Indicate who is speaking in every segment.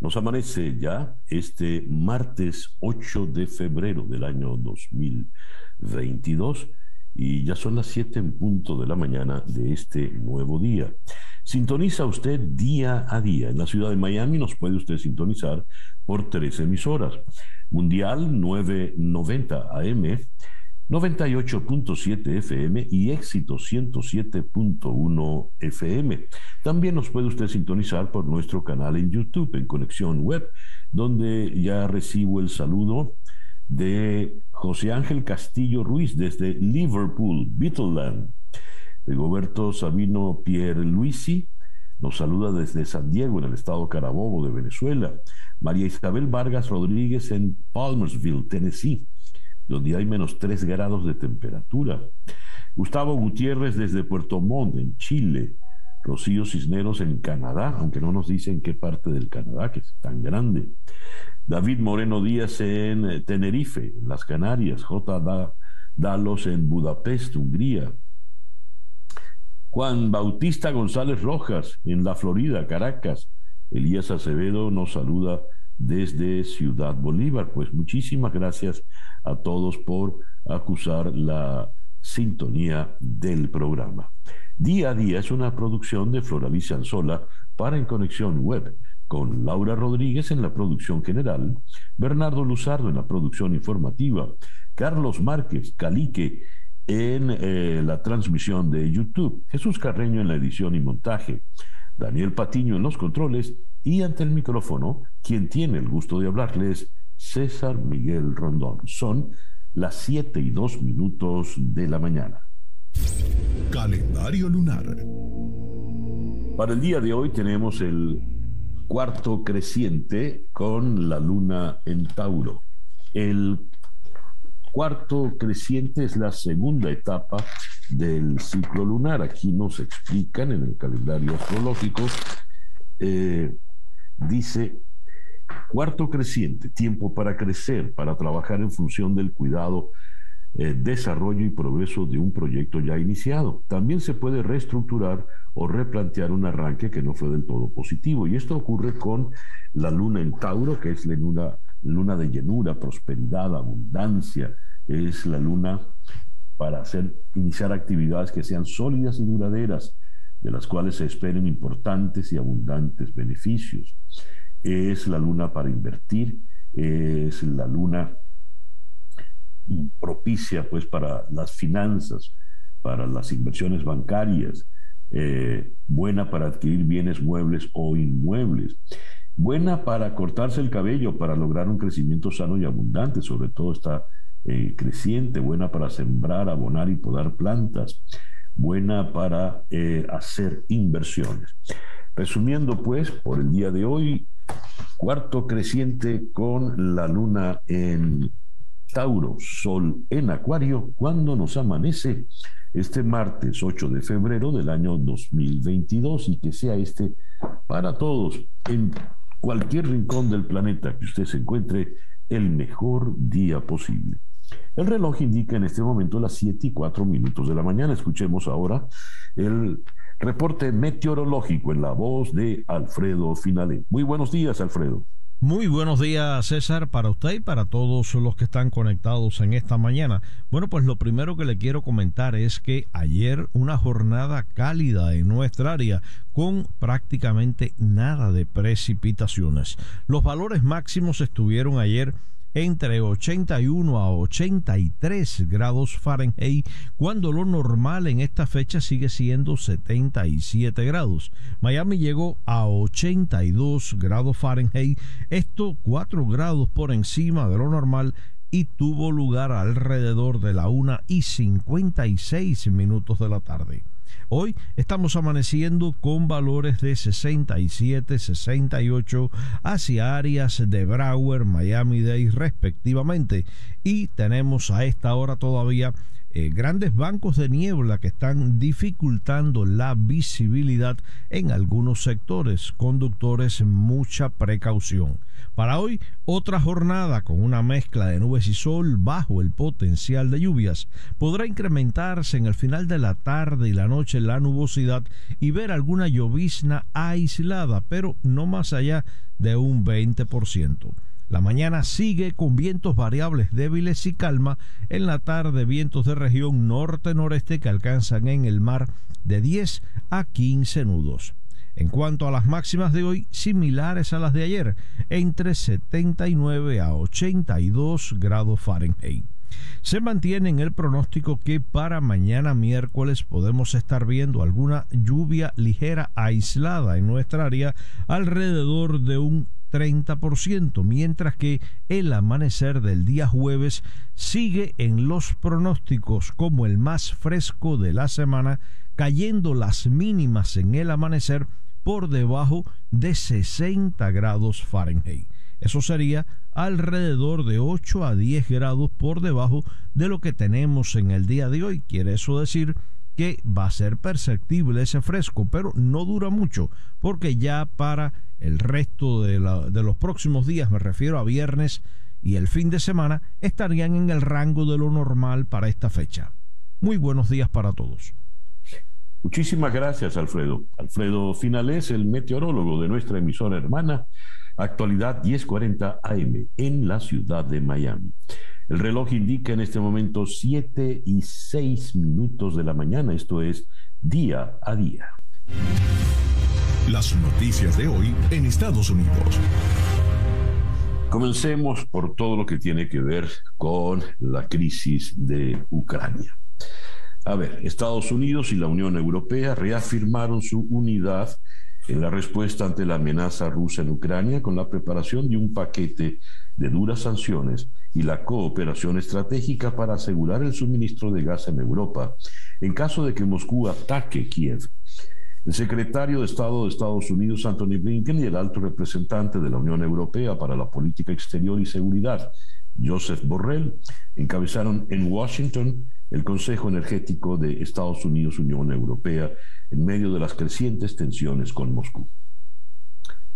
Speaker 1: Nos amanece ya este martes 8 de febrero del año 2022 y ya son las 7 en punto de la mañana de este nuevo día. Sintoniza usted día a día. En la ciudad de Miami nos puede usted sintonizar por tres emisoras. Mundial 990 AM, 98.7 FM y éxito 107.1 FM. También nos puede usted sintonizar por nuestro canal en YouTube, en Conexión Web, donde ya recibo el saludo de José Ángel Castillo Ruiz desde Liverpool, Beetleland. Rigoberto Sabino Pierluisi nos saluda desde San Diego, en el estado Carabobo de Venezuela. María Isabel Vargas Rodríguez en Palmersville, Tennessee, donde hay menos 3 grados de temperatura. Gustavo Gutiérrez desde Puerto Montt, en Chile. Rocío Cisneros en Canadá, aunque no nos dicen qué parte del Canadá, que es tan grande. David Moreno Díaz en Tenerife, en las Canarias. J. Dalos en Budapest, Hungría. Juan Bautista González Rojas en la Florida, Caracas. Elías Acevedo nos saluda desde Ciudad Bolívar. Pues muchísimas gracias a todos por acusar la sintonía del programa. Día a día es una producción de Floralicia Anzola para En Conexión Web, con Laura Rodríguez en la producción general, Bernardo Luzardo en la producción informativa, Carlos Márquez, Calique, en eh, la transmisión de YouTube, Jesús Carreño en la edición y montaje, Daniel Patiño en los controles y ante el micrófono, quien tiene el gusto de hablarles, César Miguel Rondón. Son las 7 y 2 minutos de la mañana.
Speaker 2: Calendario lunar.
Speaker 1: Para el día de hoy tenemos el cuarto creciente con la luna en Tauro. El cuarto creciente es la segunda etapa del ciclo lunar. Aquí nos explican en el calendario astrológico, eh, dice, cuarto creciente, tiempo para crecer, para trabajar en función del cuidado, eh, desarrollo y progreso de un proyecto ya iniciado. También se puede reestructurar o replantear un arranque que no fue del todo positivo. Y esto ocurre con la luna en Tauro, que es la luna luna de llenura, prosperidad, abundancia, es la luna para hacer, iniciar actividades que sean sólidas y duraderas, de las cuales se esperen importantes y abundantes beneficios. Es la luna para invertir, es la luna propicia pues para las finanzas, para las inversiones bancarias, eh, buena para adquirir bienes muebles o inmuebles buena para cortarse el cabello, para lograr un crecimiento sano y abundante, sobre todo está eh, creciente, buena para sembrar, abonar y podar plantas, buena para eh, hacer inversiones. Resumiendo pues, por el día de hoy, cuarto creciente con la luna en Tauro, Sol en Acuario, cuando nos amanece este martes 8 de febrero del año 2022 y que sea este para todos en cualquier rincón del planeta que usted se encuentre el mejor día posible. El reloj indica en este momento las 7 y 4 minutos de la mañana. Escuchemos ahora el reporte meteorológico en la voz de Alfredo Finale. Muy buenos días, Alfredo.
Speaker 3: Muy buenos días, César, para usted y para todos los que están conectados en esta mañana. Bueno, pues lo primero que le quiero comentar es que ayer una jornada cálida en nuestra área con prácticamente nada de precipitaciones. Los valores máximos estuvieron ayer entre 81 a 83 grados Fahrenheit, cuando lo normal en esta fecha sigue siendo 77 grados. Miami llegó a 82 grados Fahrenheit, esto 4 grados por encima de lo normal y tuvo lugar alrededor de la 1 y 56 minutos de la tarde. Hoy estamos amaneciendo con valores de 67, 68 hacia áreas de Broward, Miami Dade respectivamente. Y tenemos a esta hora todavía eh, grandes bancos de niebla que están dificultando la visibilidad en algunos sectores. Conductores, mucha precaución. Para hoy, otra jornada con una mezcla de nubes y sol bajo el potencial de lluvias. Podrá incrementarse en el final de la tarde y la noche la nubosidad y ver alguna llovizna aislada, pero no más allá de un 20%. La mañana sigue con vientos variables débiles y calma. En la tarde vientos de región norte-noreste que alcanzan en el mar de 10 a 15 nudos. En cuanto a las máximas de hoy, similares a las de ayer, entre 79 a 82 grados Fahrenheit. Se mantiene en el pronóstico que para mañana miércoles podemos estar viendo alguna lluvia ligera aislada en nuestra área alrededor de un 30%, mientras que el amanecer del día jueves sigue en los pronósticos como el más fresco de la semana, cayendo las mínimas en el amanecer por debajo de 60 grados Fahrenheit. Eso sería alrededor de 8 a 10 grados por debajo de lo que tenemos en el día de hoy. Quiere eso decir que va a ser perceptible ese fresco, pero no dura mucho, porque ya para el resto de, de, los próximos días, me refiero a viernes y el fin de semana, estarían en el rango de lo normal para esta fecha. Muy buenos días para todos.
Speaker 1: Muchísimas gracias, Alfredo. Alfredo Finales, el meteorólogo de nuestra emisora hermana, actualidad 1040 AM en la ciudad de Miami. El reloj indica en este momento 7 y 6 minutos de la mañana, esto es día a día.
Speaker 2: Las noticias de hoy en Estados Unidos.
Speaker 1: Comencemos por todo lo que tiene que ver con la crisis de Ucrania. A ver, Estados Unidos y la Unión Europea reafirmaron su unidad en la respuesta ante la amenaza rusa en Ucrania con la preparación de un paquete de duras sanciones y la cooperación estratégica para asegurar el suministro de gas en Europa en caso de que Moscú ataque Kiev. El secretario de Estado de Estados Unidos, Anthony Blinken, y el alto representante de la Unión Europea para la Política Exterior y Seguridad, Joseph Borrell, encabezaron en Washington el Consejo Energético de Estados Unidos-Unión Europea en medio de las crecientes tensiones con Moscú.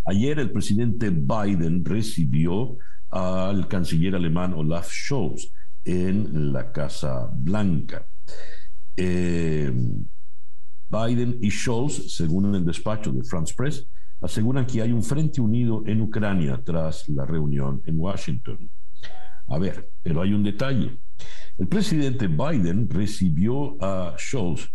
Speaker 1: Ayer el presidente Biden recibió al canciller alemán Olaf Scholz en la Casa Blanca. Eh, Biden y Scholz, según el despacho de France Press, aseguran que hay un frente unido en Ucrania tras la reunión en Washington. A ver, pero hay un detalle. El presidente Biden recibió a Scholz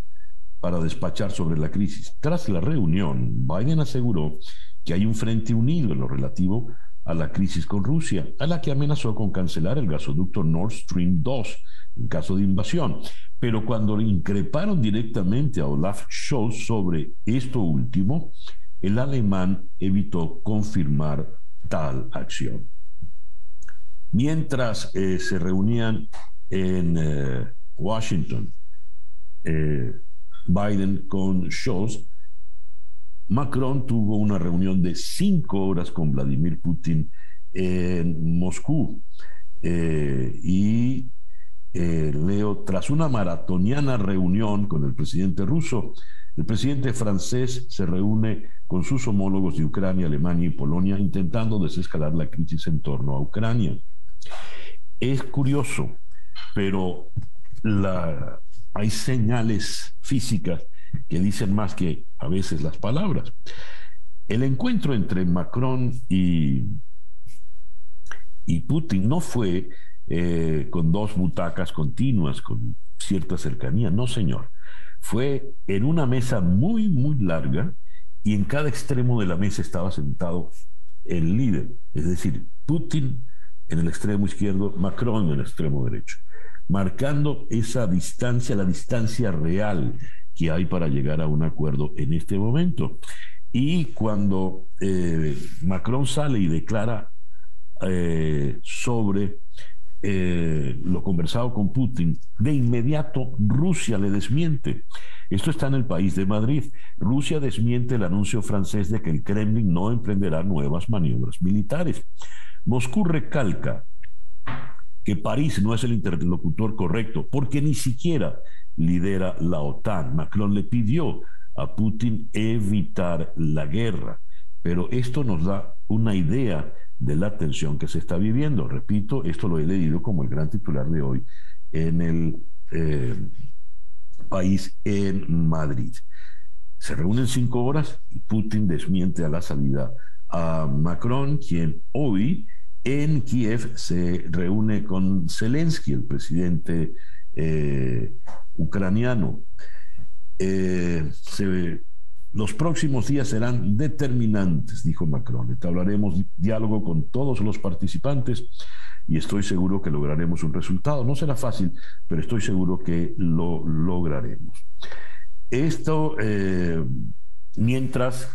Speaker 1: para despachar sobre la crisis. Tras la reunión, Biden aseguró que hay un frente unido en lo relativo a la crisis con Rusia, a la que amenazó con cancelar el gasoducto Nord Stream 2 en caso de invasión. Pero cuando le increparon directamente a Olaf Scholz sobre esto último, el alemán evitó confirmar tal acción. Mientras eh, se reunían en eh, Washington, eh, Biden con Scholz, Macron tuvo una reunión de cinco horas con Vladimir Putin en Moscú. Eh, y Leo, tras una maratoniana reunión con el presidente ruso, el presidente francés se reúne con sus homólogos de Ucrania, Alemania y Polonia, intentando desescalar la crisis en torno a Ucrania. Es curioso pero hay señales físicas que dicen más que a veces las palabras. El encuentro entre Macron y, y Putin no fue eh, con dos butacas continuas, con cierta cercanía, no señor. Fue en una mesa muy, muy larga y en cada extremo de la mesa estaba sentado el líder, es decir, Putin en el extremo izquierdo, Macron en el extremo derecho marcando esa distancia, la distancia real que hay para llegar a un acuerdo en este momento. Y cuando eh, Macron sale y declara eh, sobre eh, lo conversado con Putin, de inmediato Rusia le desmiente. Esto está en el país de Madrid. Rusia desmiente el anuncio francés de que el Kremlin no emprenderá nuevas maniobras militares. Moscú recalca que París no es el interlocutor correcto, porque ni siquiera lidera la OTAN. Macron le pidió a Putin evitar la guerra, pero esto nos da una idea de la tensión que se está viviendo. Repito, esto lo he leído como el gran titular de hoy en el eh, país en Madrid. Se reúnen cinco horas y Putin desmiente a la salida a Macron, quien hoy en Kiev se reúne con Zelensky, el presidente eh, ucraniano. Eh, los próximos días serán determinantes, dijo Macron. Estableceremos diálogo con todos los participantes y estoy seguro que lograremos un resultado. No será fácil, pero estoy seguro que lo lograremos. Esto eh, mientras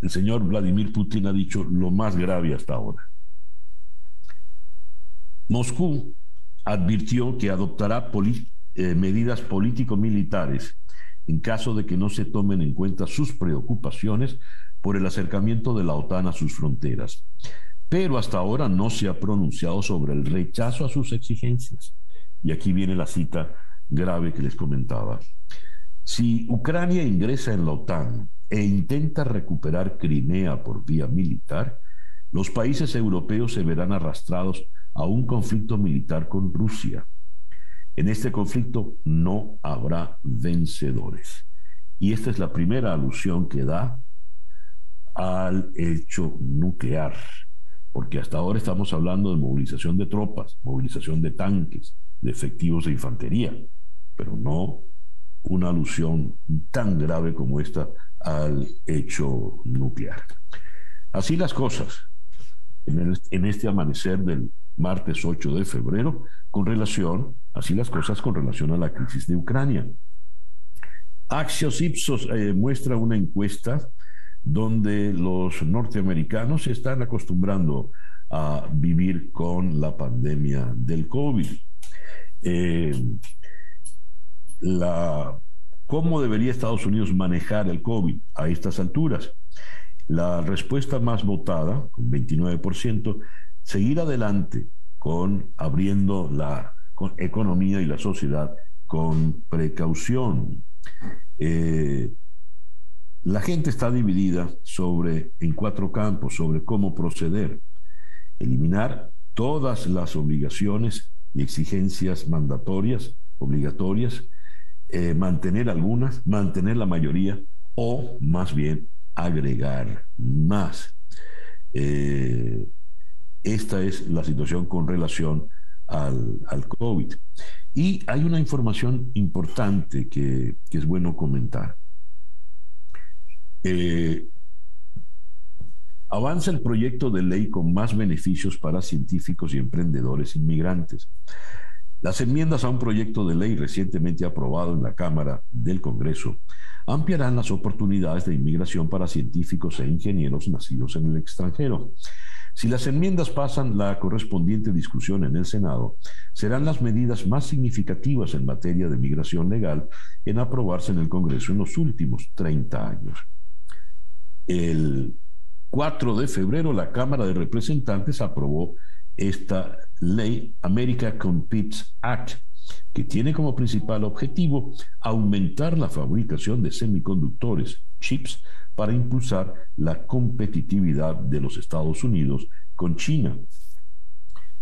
Speaker 1: el señor Vladimir Putin ha dicho lo más grave hasta ahora. Moscú advirtió que adoptará eh, medidas político-militares en caso de que no se tomen en cuenta sus preocupaciones por el acercamiento de la OTAN a sus fronteras. Pero hasta ahora no se ha pronunciado sobre el rechazo a sus exigencias. Y aquí viene la cita grave que les comentaba. Si Ucrania ingresa en la OTAN e intenta recuperar Crimea por vía militar, los países europeos se verán arrastrados a un conflicto militar con Rusia. En este conflicto no habrá vencedores. Y esta es la primera alusión que da al hecho nuclear, porque hasta ahora estamos hablando de movilización de tropas, movilización de tanques, de efectivos de infantería, pero no una alusión tan grave como esta al hecho nuclear. Así las cosas, en, este amanecer del martes 8 de febrero, con relación, así las cosas con relación a la crisis de Ucrania. Axios Ipsos eh, muestra una encuesta donde los norteamericanos se están acostumbrando a vivir con la pandemia del COVID. Eh, la, ¿Cómo debería Estados Unidos manejar el COVID a estas alturas? La respuesta más votada, con 29%, seguir adelante con abriendo la economía y la sociedad con precaución. Eh, la gente está dividida sobre, en cuatro campos sobre cómo proceder. Eliminar todas las obligaciones y exigencias mandatorias, obligatorias, eh, mantener algunas, mantener la mayoría o más bien agregar más. Eh, esta es la situación con relación al, COVID. Y hay una información importante que, es bueno comentar. Eh, avanza el proyecto de ley con más beneficios para científicos y emprendedores inmigrantes. Las enmiendas a un proyecto de ley recientemente aprobado en la Cámara del Congreso ampliarán las oportunidades de inmigración para científicos e ingenieros nacidos en el extranjero. Si las enmiendas pasan la correspondiente discusión en el Senado, serán las medidas más significativas en materia de migración legal en aprobarse en el Congreso en los últimos 30 años. El 4 de febrero la Cámara de Representantes aprobó esta ley America Competes Act, que tiene como principal objetivo aumentar la fabricación de semiconductores, chips, para impulsar la competitividad de los Estados Unidos con China.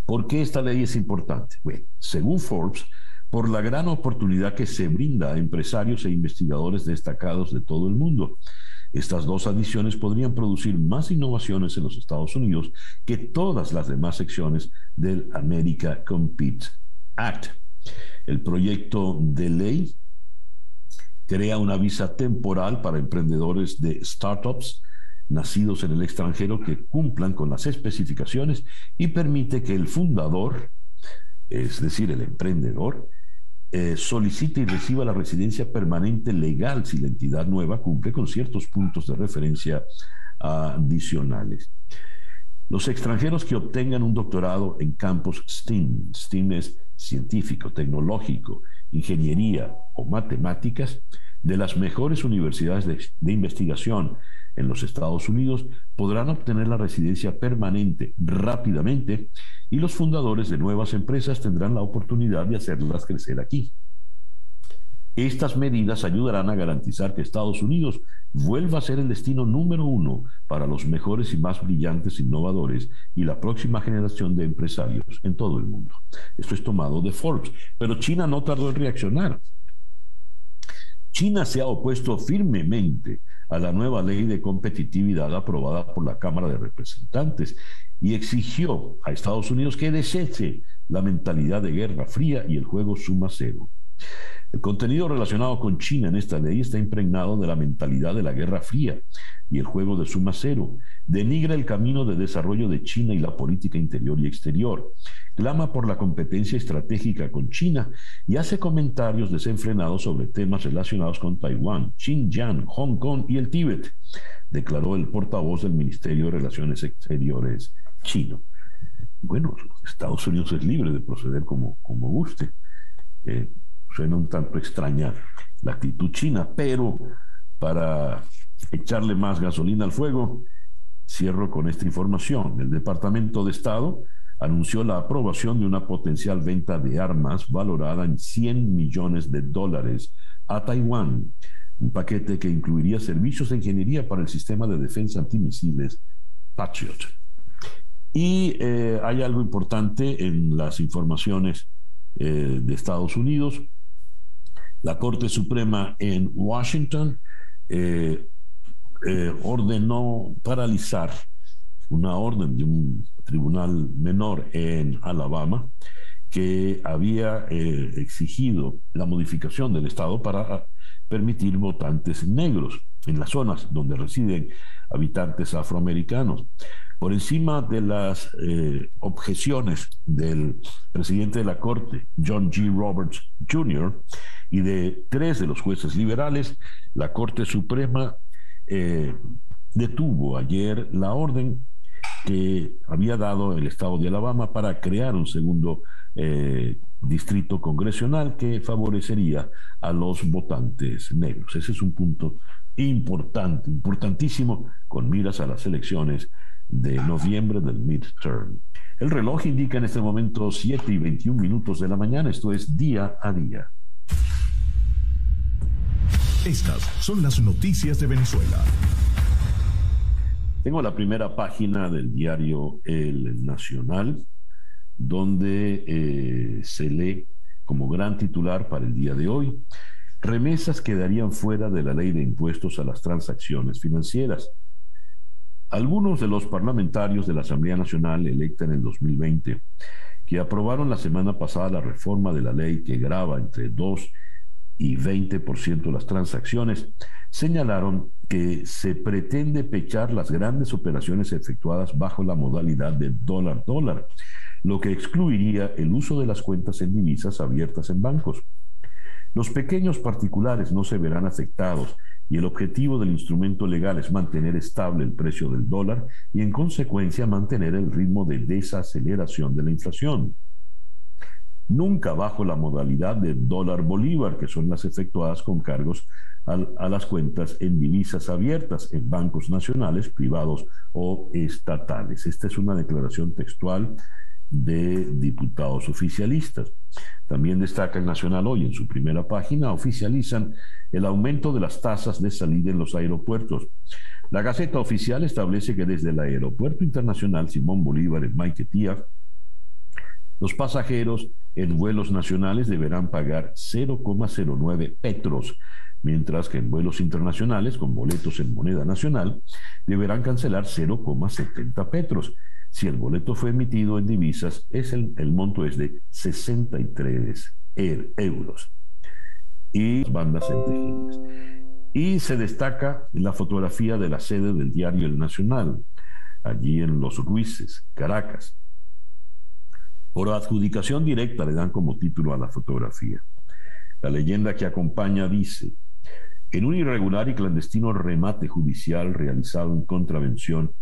Speaker 1: ¿Por qué esta ley es importante? Bueno, según Forbes, por la gran oportunidad que se brinda a empresarios e investigadores destacados de todo el mundo. Estas dos adiciones podrían producir más innovaciones en los Estados Unidos que todas las demás secciones del America Compete Act. El proyecto de ley crea una visa temporal para emprendedores de startups nacidos en el extranjero que cumplan con las especificaciones y permite que el fundador, es decir, el emprendedor, eh, solicite y reciba la residencia permanente legal si la entidad nueva cumple con ciertos puntos de referencia adicionales. Los extranjeros que obtengan un doctorado en campos STEAM, STEAM es científico, tecnológico, ingeniería o matemáticas, de las mejores universidades de, investigación en los Estados Unidos podrán obtener la residencia permanente rápidamente y los fundadores de nuevas empresas tendrán la oportunidad de hacerlas crecer aquí. Estas medidas ayudarán a garantizar que Estados Unidos vuelva a ser el destino número uno para los mejores y más brillantes innovadores y la próxima generación de empresarios en todo el mundo. Esto es tomado de Forbes, pero China no tardó en reaccionar. China se ha opuesto firmemente a la nueva ley de competitividad aprobada por la Cámara de Representantes y exigió a Estados Unidos que deseche la mentalidad de guerra fría y el juego suma cero. El contenido relacionado con China en esta ley está impregnado de la mentalidad de la Guerra Fría y el juego de suma cero. Denigra el camino de desarrollo de China y la política interior y exterior. Clama por la competencia estratégica con China y hace comentarios desenfrenados sobre temas relacionados con Taiwán, Xinjiang, Hong Kong y el Tíbet, declaró el portavoz del Ministerio de Relaciones Exteriores chino. Bueno, Estados Unidos es libre de proceder como, como guste. Eh, Suena un tanto extraña la actitud china, pero para echarle más gasolina al fuego, cierro con esta información. El Departamento de Estado anunció la aprobación de una potencial venta de armas valorada en 100 millones de dólares a Taiwán, un paquete que incluiría servicios de ingeniería para el sistema de defensa antimisiles Patriot. Y eh, hay algo importante en las informaciones eh, de Estados Unidos. La Corte Suprema en Washington eh, eh, ordenó paralizar una orden de un tribunal menor en Alabama que había eh, exigido la modificación del Estado para permitir votantes negros en las zonas donde residen habitantes afroamericanos. Por encima de las objeciones del presidente de la Corte, John G. Roberts Jr., y de tres de los jueces liberales, la Corte Suprema eh, detuvo ayer la orden que había dado el Estado de Alabama para crear un segundo eh, distrito congresional que favorecería a los votantes negros. Ese es un punto importante, importantísimo, con miras a las elecciones de noviembre del midterm. El reloj indica en este momento 7 y 21 minutos de la mañana, esto es día a día.
Speaker 2: Estas son las noticias de Venezuela.
Speaker 1: Tengo la primera página del diario El Nacional, donde eh, se lee como gran titular para el día de hoy, remesas quedarían fuera de la ley de impuestos a las transacciones financieras. Algunos de los parlamentarios de la Asamblea Nacional electa en el 2020, que aprobaron la semana pasada la reforma de la ley que graba entre dos y 20% de las transacciones, señalaron que se pretende pechar las grandes operaciones efectuadas bajo la modalidad de dólar-dólar, lo que excluiría el uso de las cuentas en divisas abiertas en bancos. Los pequeños particulares no se verán afectados y el objetivo del instrumento legal es mantener estable el precio del dólar y en consecuencia mantener el ritmo de desaceleración de la inflación nunca bajo la modalidad de dólar bolívar, que son las efectuadas con cargos a, las cuentas en divisas abiertas en bancos nacionales, privados o estatales. Esta es una declaración textual de diputados oficialistas. También destaca el Nacional hoy en su primera página, oficializan el aumento de las tasas de salida en los aeropuertos. La Gaceta Oficial establece que desde el Aeropuerto Internacional Simón Bolívar en Maiquetía, los pasajeros en vuelos nacionales deberán pagar 0,09 petros, mientras que en vuelos internacionales con boletos en moneda nacional deberán cancelar 0,70 petros. Si el boleto fue emitido en divisas, es el, monto es de 63 er, euros. Y bandas centejines. Y se destaca la fotografía de la sede del diario El Nacional, allí en Los Ruices, Caracas. Por adjudicación directa le dan como título a la fotografía. La leyenda que acompaña dice, en un irregular y clandestino remate judicial realizado en contravención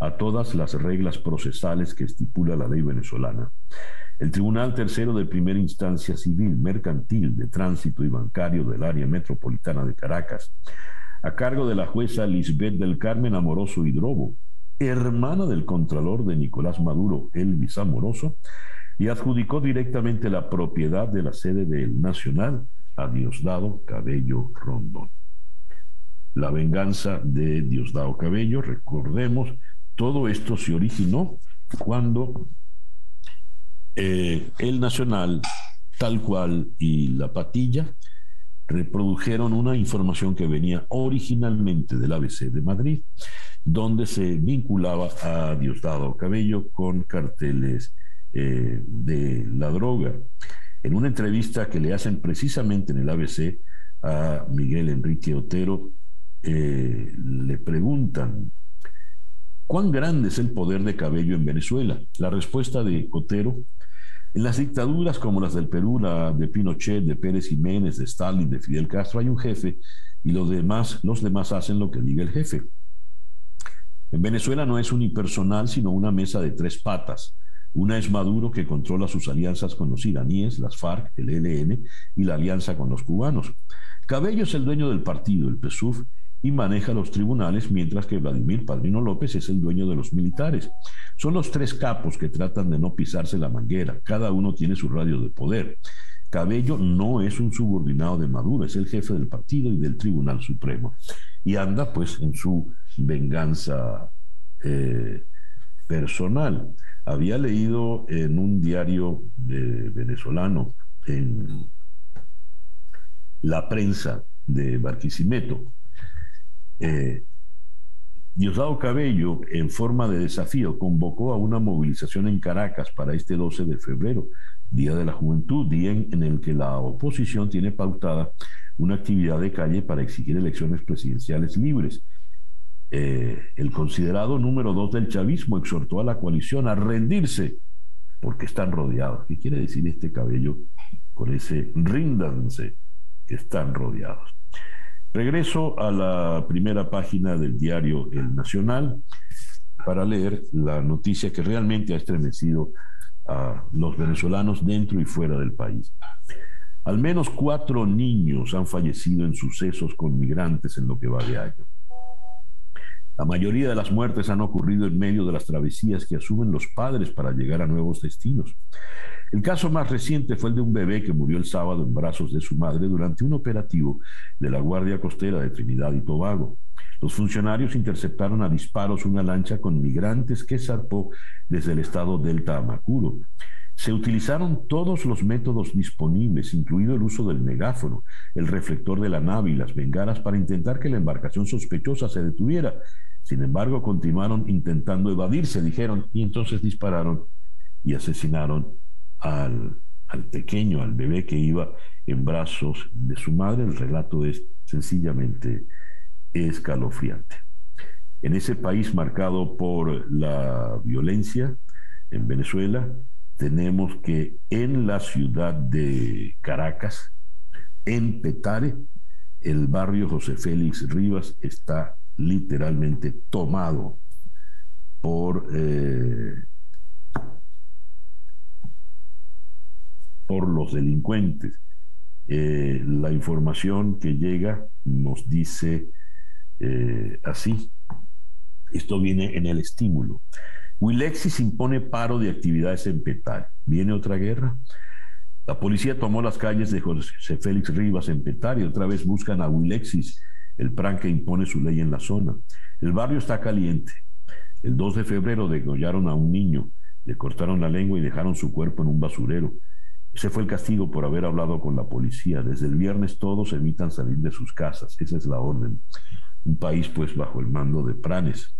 Speaker 1: a todas las reglas procesales que estipula la ley venezolana, el Tribunal Tercero de Primera Instancia Civil, Mercantil, de Tránsito y Bancario del Área Metropolitana de Caracas a cargo de la jueza Lisbeth del Carmen Amoroso Hidrobo, hermana del contralor de Nicolás Maduro, Elvis Amoroso, y adjudicó directamente la propiedad de la sede del Nacional a Diosdado Cabello Rondón. La venganza de Diosdado Cabello, recordemos, todo esto se originó cuando eh, el Nacional, tal cual, y la Patilla reprodujeron una información que venía originalmente del ABC de Madrid, donde se vinculaba a Diosdado Cabello con carteles eh, de la droga. En una entrevista que le hacen precisamente en el ABC a Miguel Enrique Otero, eh, le preguntan, ¿cuán grande es el poder de Cabello en Venezuela? La respuesta de Otero, las dictaduras como las del Perú, la de Pinochet, de Pérez Jiménez, de Stalin, de Fidel Castro, hay un jefe y los demás, los demás hacen lo que diga el jefe. En Venezuela no es unipersonal, sino una mesa de tres patas. Una es Maduro, que controla sus alianzas con los iraníes, las FARC, el ELN y la alianza con los cubanos. Cabello es el dueño del partido, el PSUV, y maneja los tribunales, mientras que Vladimir Padrino López es el dueño de los militares. Son los tres capos que tratan de no pisarse la manguera, cada uno tiene su radio de poder. Cabello no es un subordinado de Maduro, es el jefe del partido y del Tribunal Supremo. Y anda pues en su venganza eh, personal. Había leído en un diario venezolano, en la prensa de Barquisimeto, eh, Diosdado Cabello, en forma de desafío, convocó a una movilización en Caracas para este 12 de febrero, Día de la Juventud, día en, el que la oposición tiene pautada una actividad de calle para exigir elecciones presidenciales libres. Eh, el considerado número dos del chavismo exhortó a la coalición a rendirse porque están rodeados. ¿Qué quiere decir este cabello con ese ríndanse que están rodeados? Regreso a la primera página del diario El Nacional para leer la noticia que realmente ha estremecido a los venezolanos dentro y fuera del país. Al menos cuatro niños han fallecido en sucesos con migrantes en lo que va de año. La mayoría de las muertes han ocurrido en medio de las travesías que asumen los padres para llegar a nuevos destinos. El caso más reciente fue el de un bebé que murió el sábado en brazos de su madre durante un operativo de la Guardia Costera de Trinidad y Tobago. Los funcionarios interceptaron a disparos una lancha con migrantes que zarpó desde el estado Delta a Macuro. Se utilizaron todos los métodos disponibles, incluido el uso del megáfono, el reflector de la nave y las bengalas para intentar que la embarcación sospechosa se detuviera. Sin embargo, continuaron intentando evadirse, dijeron, y entonces dispararon y asesinaron al, pequeño, al bebé que iba en brazos de su madre, el relato es sencillamente escalofriante. En ese país marcado por la violencia, en Venezuela, tenemos que en la ciudad de Caracas, en Petare, el barrio José Félix Rivas está literalmente tomado por eh, por los delincuentes. Eh, la información que llega nos dice eh, así. Esto viene en el estímulo. Wilexis impone paro de actividades en Petare. ¿Viene otra guerra? La policía tomó las calles de José Félix Rivas en Petare y otra vez buscan a Wilexis, el PRAN que impone su ley en la zona. El barrio está caliente. El 2 de febrero degollaron a un niño, le cortaron la lengua y dejaron su cuerpo en un basurero. Ese fue el castigo por haber hablado con la policía. Desde el viernes todos evitan salir de sus casas. Esa es la orden. Un país pues bajo el mando de Pranes,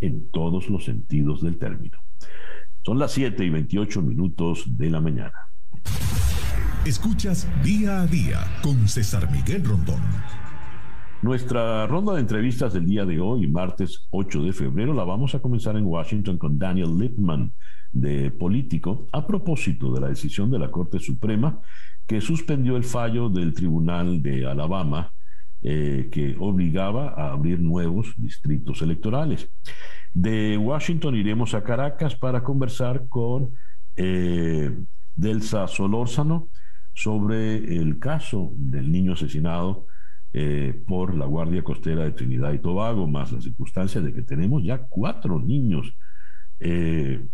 Speaker 1: en todos los sentidos del término. Son las 7 y 28 minutos de la mañana.
Speaker 2: Escuchas día a día con César Miguel Rondón.
Speaker 1: Nuestra ronda de entrevistas del día de hoy, martes 8 de febrero, la vamos a comenzar en Washington con Daniel Lippman de Político a propósito de la decisión de la Corte Suprema que suspendió el fallo del Tribunal de Alabama eh, que obligaba a abrir nuevos distritos electorales. De Washington iremos a Caracas para conversar con eh, Delsa Solórzano sobre el caso del niño asesinado eh, por la Guardia Costera de Trinidad y Tobago, más la circunstancia de que tenemos ya cuatro niños eh,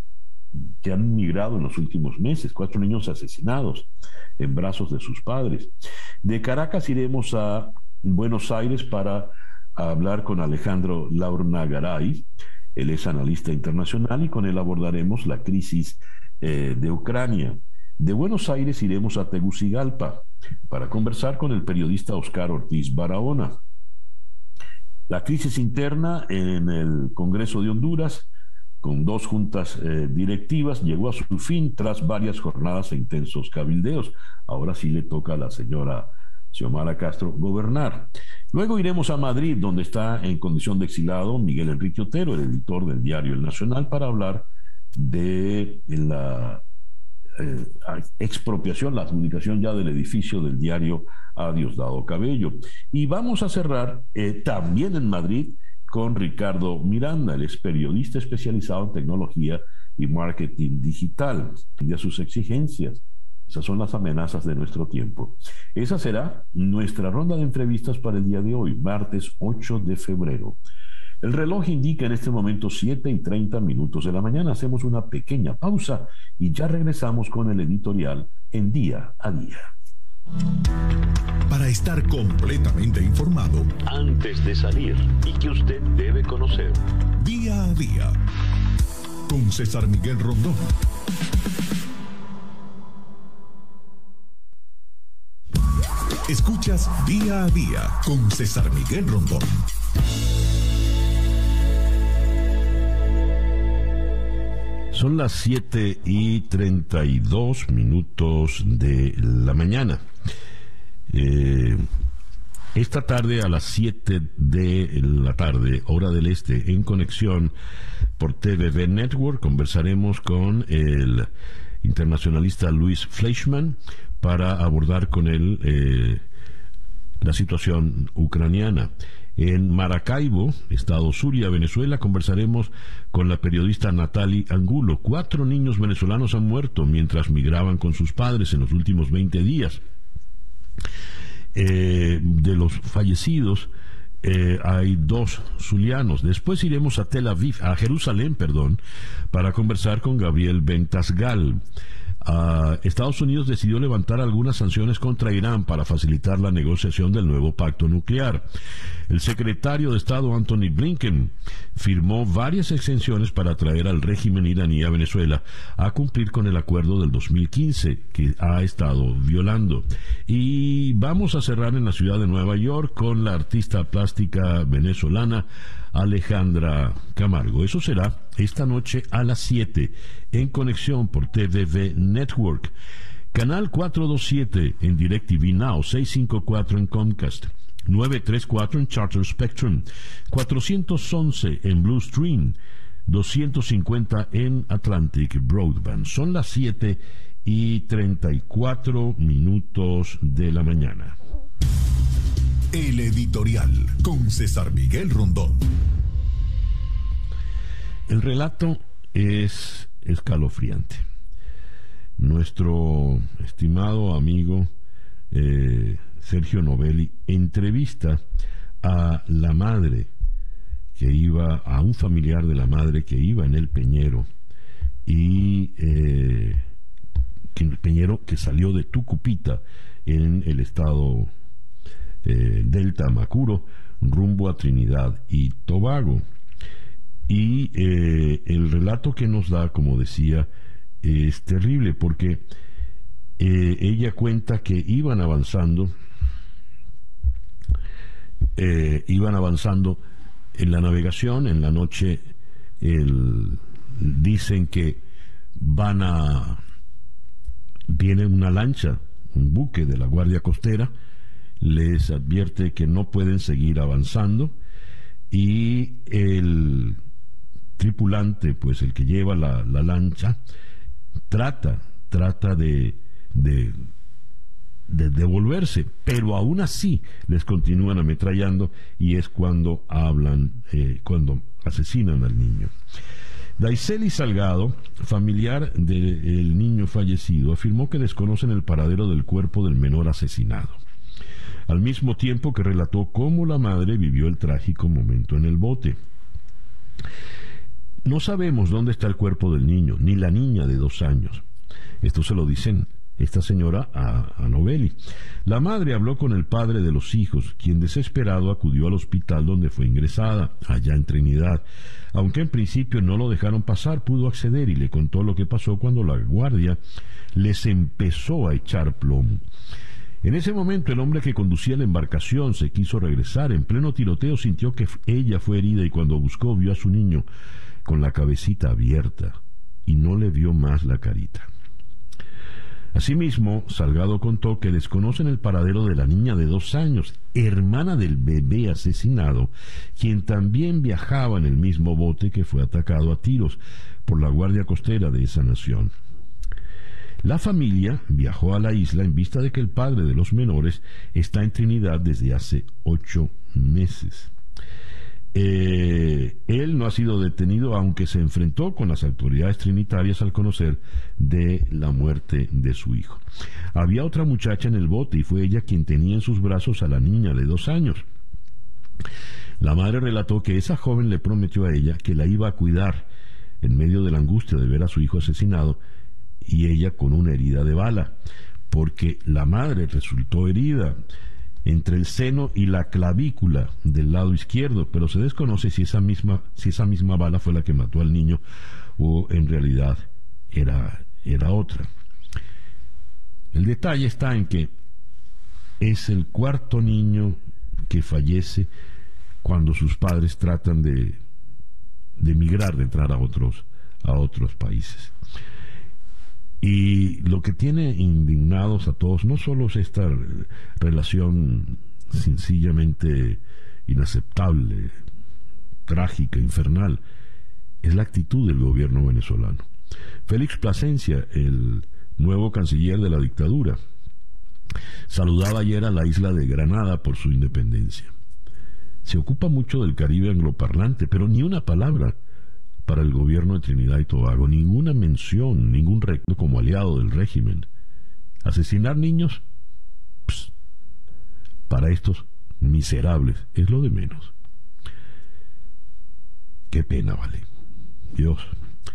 Speaker 1: que han migrado en los últimos meses, cuatro niños asesinados en brazos de sus padres. De Caracas iremos a Buenos Aires para hablar con Alejandro Laurnagaray, él es analista internacional y con él abordaremos la crisis eh, de Ucrania. De Buenos Aires iremos a Tegucigalpa para conversar con el periodista Oscar Ortiz Barahona. La crisis interna en el Congreso de Honduras, con dos juntas eh, directivas, llegó a su fin tras varias jornadas e intensos cabildeos. Ahora sí le toca a la señora Xiomara Castro gobernar. Luego iremos a Madrid, donde está en condición de exilado Miguel Enrique Otero, el editor del diario El Nacional, para hablar de la eh, expropiación, la adjudicación ya del edificio del diario a Diosdado Cabello. Y vamos a cerrar eh, también en Madrid con Ricardo Miranda, el es periodista especializado en tecnología y marketing digital, y de sus exigencias. Esas son las amenazas de nuestro tiempo. Esa será nuestra ronda de entrevistas para el día de hoy, martes 8 de febrero. El reloj indica en este momento 7 y 30 minutos de la mañana. Hacemos una pequeña pausa y ya regresamos con el editorial en día a día.
Speaker 2: Para estar completamente informado
Speaker 1: antes de salir y que usted debe conocer.
Speaker 2: Día a día con César Miguel Rondón. Escuchas día a día con César Miguel Rondón.
Speaker 1: Son las 7 y 32 minutos de la mañana. Eh, esta tarde a las 7 de la tarde, hora del este, en conexión por TVV Network, conversaremos con el internacionalista Luis Fleischmann para abordar con él eh, la situación ucraniana. En Maracaibo, Estado Zulia, Venezuela, conversaremos con la periodista Natalie Angulo. Cuatro niños venezolanos han muerto mientras migraban con sus padres en los últimos 20 días. Eh, de los fallecidos, eh, hay dos zulianos. Después iremos a Tel Aviv, a Jerusalén, perdón, para conversar con Gabriel Ventasgal. Estados Unidos decidió levantar algunas sanciones contra Irán para facilitar la negociación del nuevo pacto nuclear. El secretario de Estado Anthony Blinken firmó varias exenciones para atraer al régimen iraní a Venezuela a cumplir con el acuerdo del 2015 que ha estado violando. Y vamos a cerrar en la ciudad de Nueva York con la artista plástica venezolana Alejandra Camargo. Eso será esta noche a las 7 en conexión por TVV Network. Canal 427 en DirecTV Now, 654 en Comcast, 934 en Charter Spectrum, 411 en Blue Stream, 250 en Atlantic Broadband. Son las 7 y 34 minutos de la mañana.
Speaker 2: El editorial con César Miguel Rondón.
Speaker 1: El relato es escalofriante. Nuestro estimado amigo eh, Sergio Novelli entrevista a la madre que iba, a un familiar de la madre que iba en el Peñero y eh, el Peñero que salió de Tucupita en el estado eh, Delta Macuro rumbo a Trinidad y Tobago. Y eh, el relato que nos da, como decía, es terrible porque eh, ella cuenta que iban avanzando, iban avanzando en la navegación, en la noche dicen que van a, viene una lancha, un buque de la Guardia Costera, les advierte que no pueden seguir avanzando y el tripulante, pues el que lleva la, lancha, trata, trata de, de, devolverse, pero aún así les continúan ametrallando y es cuando hablan, eh, cuando asesinan al niño. Daiseli Salgado, familiar del niño fallecido, afirmó que desconocen el paradero del cuerpo del menor asesinado. Al mismo tiempo que relató cómo la madre vivió el trágico momento en el bote. No sabemos dónde está el cuerpo del niño, ni la niña de dos años. Esto se lo dicen esta señora a, a, Novelli. La madre habló con el padre de los hijos, quien desesperado acudió al hospital donde fue ingresada, allá en Trinidad. Aunque en principio no lo dejaron pasar, pudo acceder y le contó lo que pasó cuando la guardia les empezó a echar plomo. En ese momento el hombre que conducía la embarcación se quiso regresar. En pleno tiroteo sintió que ella fue herida y cuando buscó vio a su niño con la cabecita abierta y no le vio más la carita. Asimismo, Salgado contó que desconocen el paradero de la niña de dos años, hermana del bebé asesinado, quien también viajaba en el mismo bote que fue atacado a tiros por la Guardia Costera de esa nación. La familia viajó a la isla en vista de que el padre de los menores está en Trinidad desde hace ocho meses. Eh, él no ha sido detenido, aunque se enfrentó con las autoridades trinitarias al conocer de la muerte de su hijo. Había otra muchacha en el bote y fue ella quien tenía en sus brazos a la niña de dos años. La madre relató que esa joven le prometió a ella que la iba a cuidar en medio de la angustia de ver a su hijo asesinado y ella con una herida de bala, porque la madre resultó herida entre el seno y la clavícula del lado izquierdo, pero se desconoce si esa misma, si esa misma bala fue la que mató al niño o en realidad era, era otra. El detalle está en que es el cuarto niño que fallece cuando sus padres tratan de, de emigrar, de entrar a otros, a otros países. Y lo que tiene indignados a todos no solo es esta relación sencillamente inaceptable, trágica, infernal, es la actitud del gobierno venezolano. Félix Plasencia, el nuevo canciller de la dictadura, saludaba ayer a la isla de Granada por su independencia. Se ocupa mucho del Caribe angloparlante, pero ni una palabra para el gobierno de Trinidad y Tobago, ninguna mención, ningún recto como aliado del régimen. Asesinar niños, para estos miserables, es lo de menos. Qué pena, vale. Dios.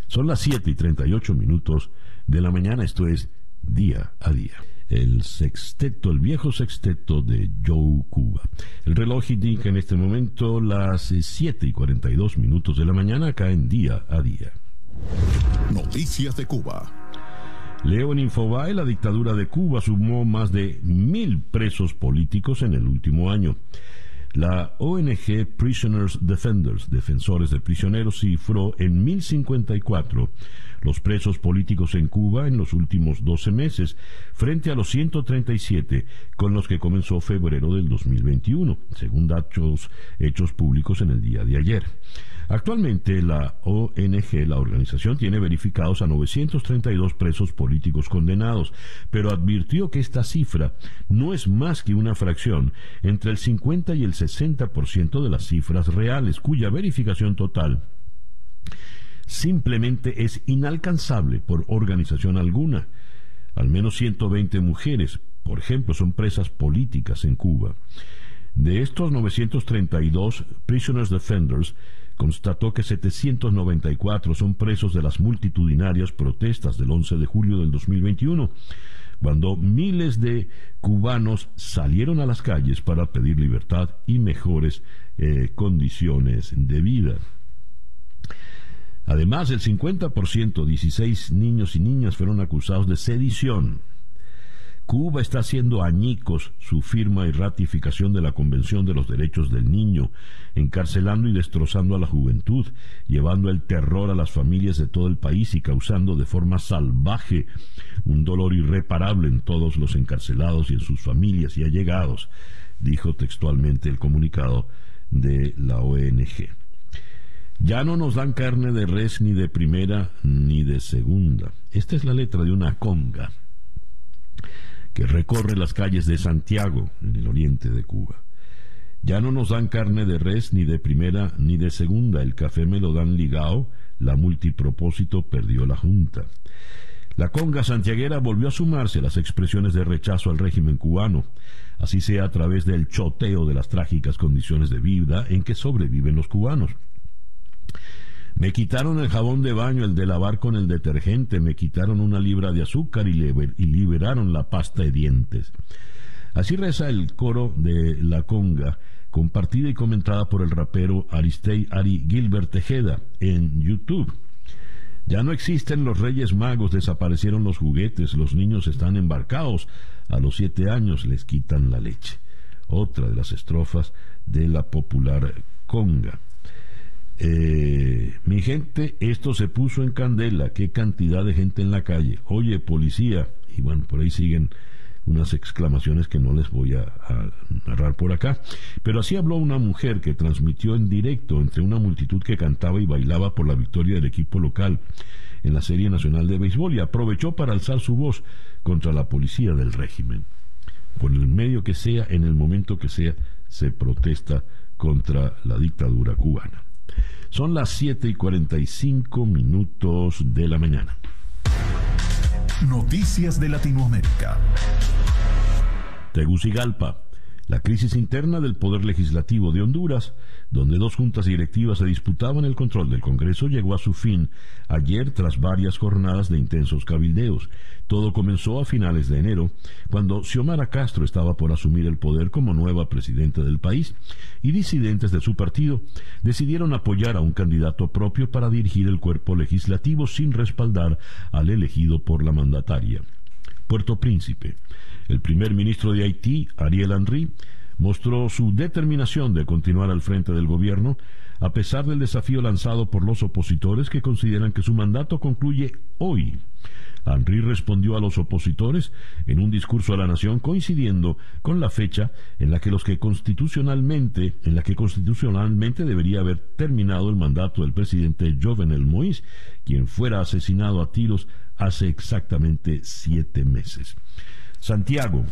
Speaker 1: Son las 7 y 38 minutos de la mañana, esto es día a día el sexteto, el viejo sexteto de Joe Cuba. El reloj indica en este momento las 7 y 42 minutos de la mañana acá en día a día.
Speaker 2: Noticias de Cuba.
Speaker 1: Leo en Infobae, la dictadura de Cuba sumó más de mil presos políticos en el último año. La ONG Prisoners Defenders, Defensores de Prisioneros, cifró en 1054 los presos políticos en Cuba en los últimos 12 meses, frente a los 137 con los que comenzó febrero del 2021, según datos hechos públicos en el día de ayer. Actualmente la ONG, la organización, tiene verificados a 932 presos políticos condenados, pero advirtió que esta cifra no es más que una fracción entre el 50 y el 60% de las cifras reales, cuya verificación total simplemente es inalcanzable por organización alguna. Al menos 120 mujeres, por ejemplo, son presas políticas en Cuba. De estos 932 Prisoners Defenders, constató que 794 son presos de las multitudinarias protestas del 11 de julio del 2021, cuando miles de cubanos salieron a las calles para pedir libertad y mejores eh, condiciones de vida. Además, el 50%, 16 niños y niñas fueron acusados de sedición Cuba está haciendo añicos su firma y ratificación de la Convención de los Derechos del Niño, encarcelando y destrozando a la juventud, llevando el terror a las familias de todo el país y causando de forma salvaje un dolor irreparable en todos los encarcelados y en sus familias y allegados, dijo textualmente el comunicado de la ONG. Ya no nos dan carne de res ni de primera ni de segunda. Esta es la letra de una conga que recorre las calles de Santiago, en el oriente de Cuba. Ya no nos dan carne de res ni de primera ni de segunda, el café me lo dan ligado, la multipropósito perdió la junta. La conga santiaguera volvió a sumarse a las expresiones de rechazo al régimen cubano, así sea a través del choteo de las trágicas condiciones de vida en que sobreviven los cubanos. Me quitaron el jabón de baño, el de lavar con el detergente, me quitaron una libra de azúcar y, liberaron la pasta de dientes. Así reza el coro de La Conga, compartida y comentada por el rapero Aristei Ari Gilbert Tejeda en YouTube. Ya no existen los reyes magos, desaparecieron los juguetes, los niños están embarcados, a los siete años les quitan la leche. Otra de las estrofas de la popular conga. Eh, mi gente, esto se puso en candela, qué cantidad de gente en la calle. Oye, policía, y bueno, por ahí siguen unas exclamaciones que no les voy a, narrar por acá. Pero así habló una mujer que transmitió en directo entre una multitud que cantaba y bailaba por la victoria del equipo local en la Serie Nacional de Béisbol y aprovechó para alzar su voz contra la policía del régimen. Por el medio que sea, en el momento que sea, se protesta contra la dictadura cubana. Son las 7 y 45 minutos de la mañana.
Speaker 2: Noticias de Latinoamérica.
Speaker 1: Tegucigalpa. La crisis interna del Poder Legislativo de Honduras, donde dos juntas directivas se disputaban el control del Congreso, llegó a su fin ayer tras varias jornadas de intensos cabildeos. Todo comenzó a finales de enero, cuando Xiomara Castro estaba por asumir el poder como nueva presidenta del país, y disidentes de su partido decidieron apoyar a un candidato propio para dirigir el cuerpo legislativo sin respaldar al elegido por la mandataria. Puerto Príncipe. El primer ministro de Haití, Ariel Henry, mostró su determinación de continuar al frente del gobierno, a pesar del desafío lanzado por los opositores que consideran que su mandato concluye hoy. Henry respondió a los opositores en un discurso a la nación coincidiendo con la fecha en la que los que constitucionalmente, en la que constitucionalmente debería haber terminado el mandato del presidente Jovenel Moïse, quien fuera asesinado a tiros hace exactamente siete meses. Santiago.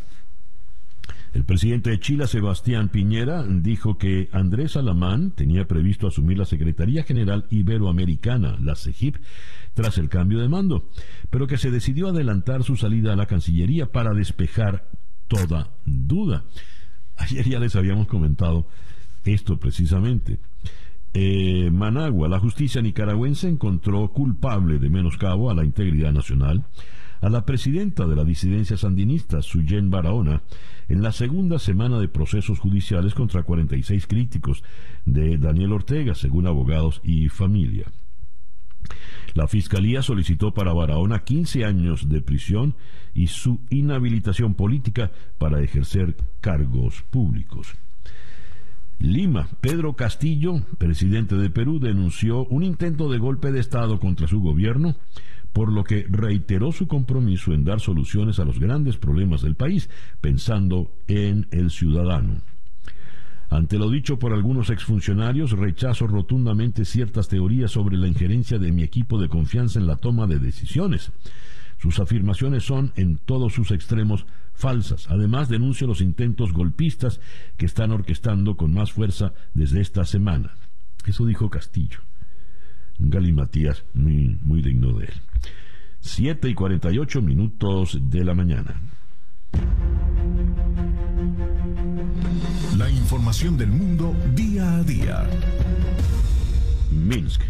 Speaker 1: El presidente de Chile, Sebastián Piñera, dijo que Andrés Alamán tenía previsto asumir la Secretaría General Iberoamericana, la CEGIP, tras el cambio de mando, pero que se decidió adelantar su salida a la Cancillería para despejar toda duda. Ayer ya les habíamos comentado esto precisamente. Eh, Managua, la justicia nicaragüense encontró culpable de menoscabo a la integridad nacional a la presidenta de la disidencia sandinista, Suyen Barahona, en la segunda semana de procesos judiciales contra 46 críticos de Daniel Ortega, según abogados y familia. La Fiscalía solicitó para Barahona 15 años de prisión y su inhabilitación política para ejercer cargos públicos. Lima, Pedro Castillo, presidente de Perú, denunció un intento de golpe de Estado contra su gobierno por lo que reiteró su compromiso en dar soluciones a los grandes problemas del país, pensando en el ciudadano. Ante lo dicho por algunos exfuncionarios, rechazo rotundamente ciertas teorías sobre la injerencia de mi equipo de confianza en la toma de decisiones. Sus afirmaciones son, en todos sus extremos, falsas. Además, denuncio los intentos golpistas que están orquestando con más fuerza desde esta semana. Eso dijo Castillo un galimatías muy, muy digno de él. 7 y 48 minutos de la mañana.
Speaker 2: La información del mundo día a día.
Speaker 1: Minsk.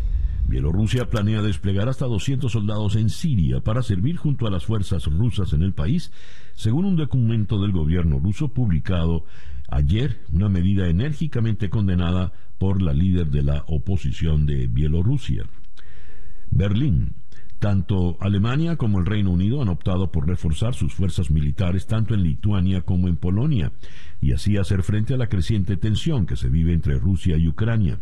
Speaker 1: Bielorrusia planea desplegar hasta 200 soldados en Siria para servir junto a las fuerzas rusas en el país, según un documento del gobierno ruso publicado ayer, una medida enérgicamente condenada por la líder de la oposición de Bielorrusia. Berlín. Tanto Alemania como el Reino Unido han optado por reforzar sus fuerzas militares tanto en Lituania como en Polonia, y así hacer frente a la creciente tensión que se vive entre Rusia y Ucrania.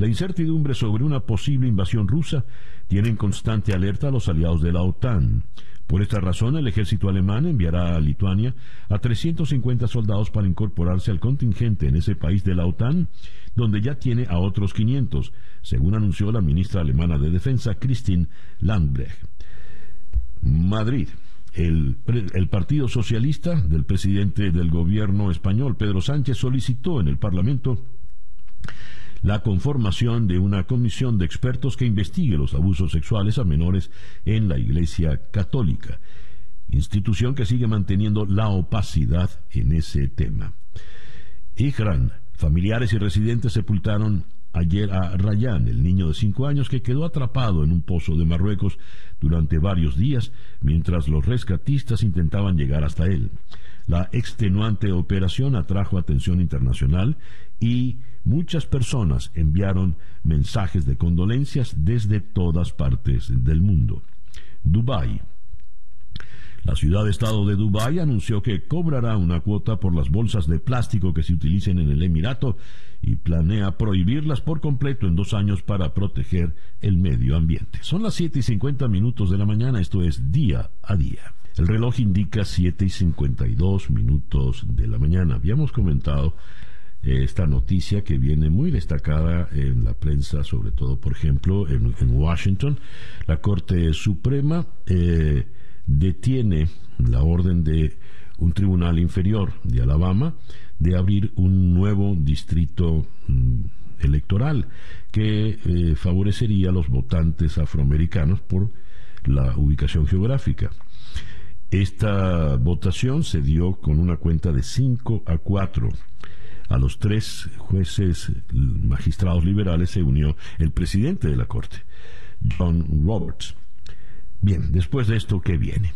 Speaker 1: La incertidumbre sobre una posible invasión rusa tiene en constante alerta a los aliados de la OTAN. Por esta razón, el ejército alemán enviará a Lituania a 350 soldados para incorporarse al contingente en ese país de la OTAN, donde ya tiene a otros 500, según anunció la ministra alemana de Defensa, Christine Lambrecht. Madrid. El, el, Partido Socialista del presidente del gobierno español, Pedro Sánchez, solicitó en el Parlamento la conformación de una comisión de expertos que investigue los abusos sexuales a menores en la Iglesia Católica, institución que sigue manteniendo la opacidad en ese tema. Ihran, familiares y residentes sepultaron ayer a Rayán, el niño de cinco años que quedó atrapado en un pozo de Marruecos durante varios días mientras los rescatistas intentaban llegar hasta él. La extenuante operación atrajo atención internacional y muchas personas enviaron mensajes de condolencias desde todas partes del mundo. Dubái. La ciudad-estado de Dubái anunció que cobrará una cuota por las bolsas de plástico que se utilicen en el Emirato y planea prohibirlas por completo en dos años para proteger el medio ambiente. Son las 7 y 50 minutos de la mañana, esto es día a día. El reloj indica 7 y 52 minutos de la mañana. Habíamos comentado esta noticia que viene muy destacada en la prensa, sobre todo, por ejemplo, en, Washington. La Corte Suprema eh, detiene la orden de un tribunal inferior de Alabama de abrir un nuevo distrito mm, electoral que eh, favorecería a los votantes afroamericanos por la ubicación geográfica. Esta votación se dio con una cuenta de 5 a 4. A los tres jueces magistrados liberales se unió el presidente de la Corte, John Roberts. Bien, después de esto, ¿qué viene?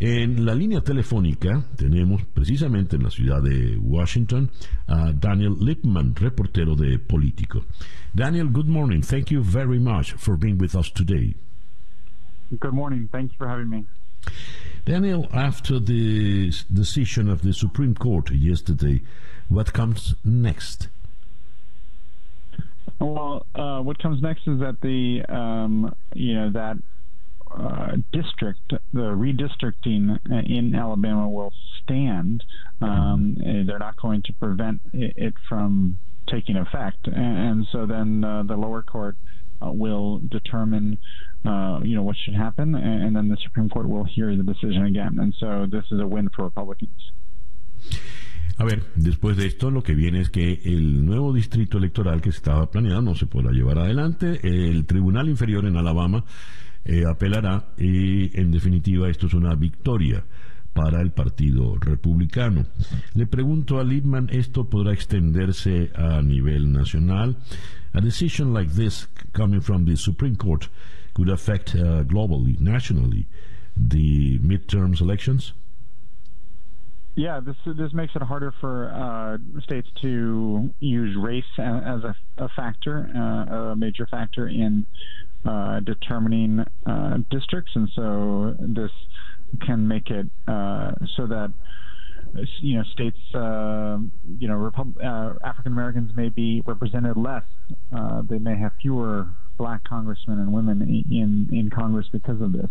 Speaker 1: En la línea telefónica tenemos precisamente en la ciudad de Washington a Daniel Lipman, reportero de Político. Daniel, good morning. Thank you very much for being with us today.
Speaker 4: Good morning. Thanks for having me.
Speaker 1: Daniel, after the decision of the Supreme Court yesterday, what comes next?
Speaker 4: Well, uh, what comes next is that the um, you know that uh, district, the redistricting in Alabama will stand. Um, they're not going to prevent it, from taking effect, and, so then uh, the lower court uh, will determine, uh, you know, what should happen, and, then the Supreme Court will hear the decision again. And so this is a win for Republicans.
Speaker 1: A ver, después de esto lo que viene es que el nuevo distrito electoral que se estaba planeando no se podrá llevar adelante. El Tribunal Inferior en Alabama eh, apelará y en definitiva esto es una victoria para el Partido Republicano. Le pregunto a Liebman, ¿esto podrá extenderse a nivel nacional? A decision like this coming from the Supreme Court could affect uh, globally, nationally, the midterms elections?
Speaker 4: Yeah, this this makes it harder for uh, states to use race as a, a factor, uh, a major factor in uh, determining uh, districts, and so this can make it uh, so that you know states uh, you know Repub- African Americans may be represented less. They may have fewer black congressmen and women in in Congress because of this.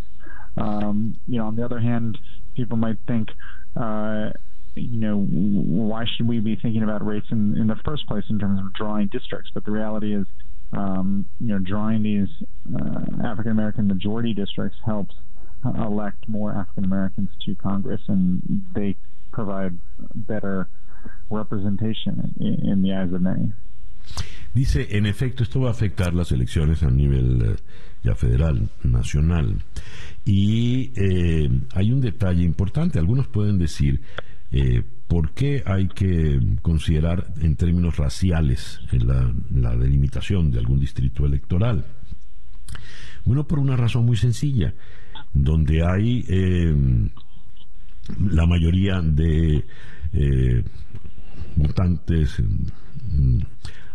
Speaker 4: Um, you know, on the other hand, people might think you know, why should we be thinking about race in, in the first place in terms of drawing districts? But the reality is, um, you know, drawing these uh, African American majority districts helps uh, elect more African Americans to Congress, and they provide better representation in, in the eyes of many.
Speaker 1: Dice, en efecto, esto va a afectar las elecciones a nivel eh, ya federal, nacional. Y eh, hay un detalle importante. Algunos pueden decir, eh, ¿por qué hay que considerar en términos raciales la, delimitación de algún distrito electoral? Bueno, por una razón muy sencilla, donde hay la mayoría de votantes mm,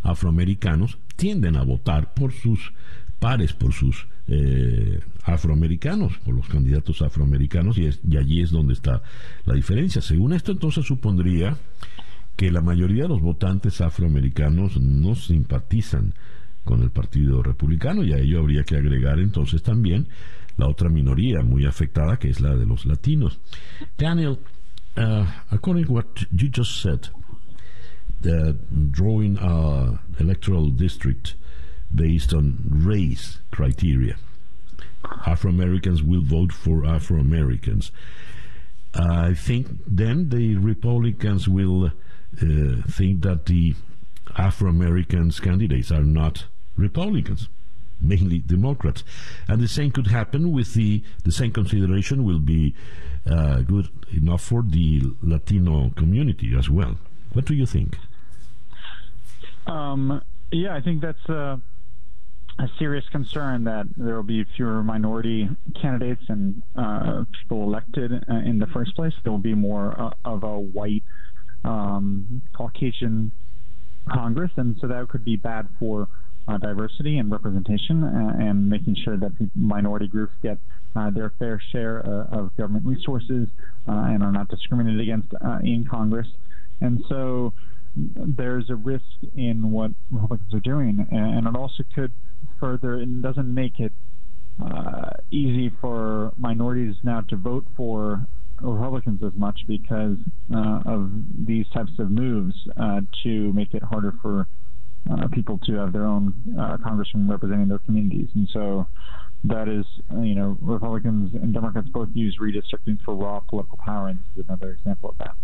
Speaker 1: afroamericanos tienden a votar por sus pares, por sus eh, afroamericanos, por los candidatos afroamericanos, y, y allí es donde está la diferencia. Según esto, entonces supondría que la mayoría de los votantes afroamericanos no simpatizan con el Partido Republicano, y a ello habría que agregar entonces también la otra minoría muy afectada, que es la de los latinos. Daniel, uh, according to what you just said, drawing a electoral district based on race criteria. Afro Americans will vote for Afro Americans. I think then the Republicans will uh, think that the Afro Americans candidates are not Republicans, mainly Democrats. And the same could happen with the, the same consideration will be uh, good enough for the Latino community as well. What do you think?
Speaker 4: Um, yeah, I think that's a, a, serious concern that there will be fewer minority candidates and uh, people elected uh, in the first place. There will be more uh, of a white um, Caucasian Congress, and so that could be bad for uh, diversity and representation, uh, and making sure that minority groups get uh, their fair share uh, of government resources uh, and are not discriminated against uh, in Congress. And so there's a risk in what Republicans are doing, and it also could further. and doesn't make it easy for minorities now to vote for Republicans as much because uh, of these types of moves uh, to make it harder for uh, people to have their own uh, congressman representing their communities. And so that is, you know, Republicans and Democrats both use redistricting for raw political power, and this is another example of that.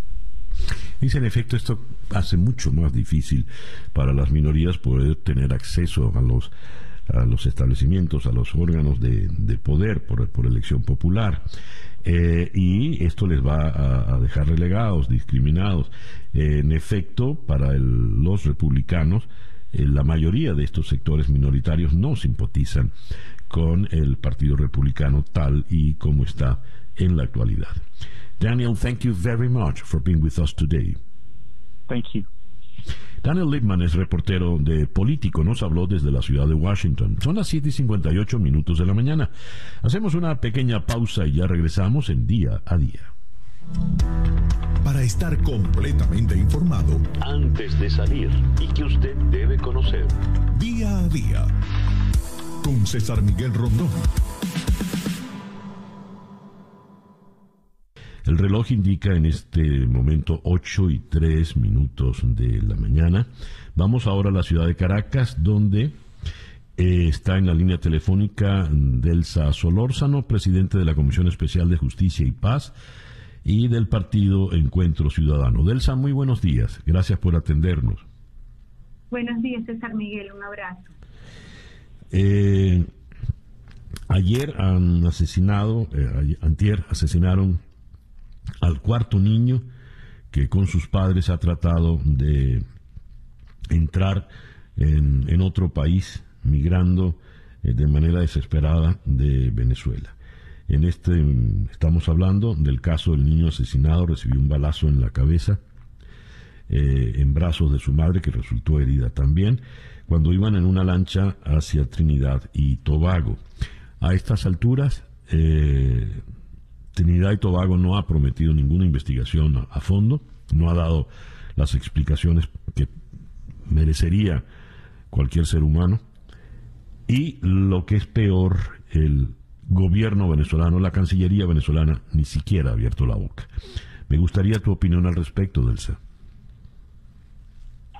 Speaker 1: Dice, en efecto, esto hace mucho más difícil para las minorías poder tener acceso a los a los establecimientos, a los órganos de, de poder por, por elección popular. Eh, y esto les va a, dejar relegados, discriminados. en efecto, para los republicanos, eh, la mayoría de estos sectores minoritarios no simpatizan con el Partido Republicano tal y como está en la actualidad. Daniel, thank you very much for being with us today.
Speaker 4: Thank you.
Speaker 1: Daniel Lippman es reportero de Político, nos habló desde la ciudad de Washington. Son las 7 y 58 minutos de la mañana. Hacemos una pequeña pausa y ya regresamos en día a día.
Speaker 2: Para estar completamente informado,
Speaker 1: antes de salir y que usted debe conocer.
Speaker 2: Día a día. Con César Miguel Rondón.
Speaker 1: El reloj indica en este momento 8 y 3 minutos de la mañana. Vamos ahora a la ciudad de Caracas, donde eh, está en la línea telefónica Delsa Solórzano, presidente de la Comisión Especial de Justicia y Paz y del partido Encuentro Ciudadano. Delsa, muy buenos días. Gracias por atendernos.
Speaker 5: Buenos días, César Miguel. Un abrazo.
Speaker 1: Eh, ayer han asesinado, eh, antier asesinaron al cuarto niño que con sus padres ha tratado de entrar en, otro país, migrando eh, de manera desesperada de Venezuela. En este estamos hablando del caso del niño asesinado, recibió un balazo en la cabeza, eh, en brazos de su madre, que resultó herida también, cuando iban en una lancha hacia Trinidad y Tobago. A estas alturas, eh, Trinidad y Tobago no ha prometido ninguna investigación a, fondo, no ha dado las explicaciones que merecería cualquier ser humano. Y lo que es peor, el gobierno venezolano, la Cancillería venezolana, ni siquiera ha abierto la boca. Me gustaría tu opinión al respecto, Delsa.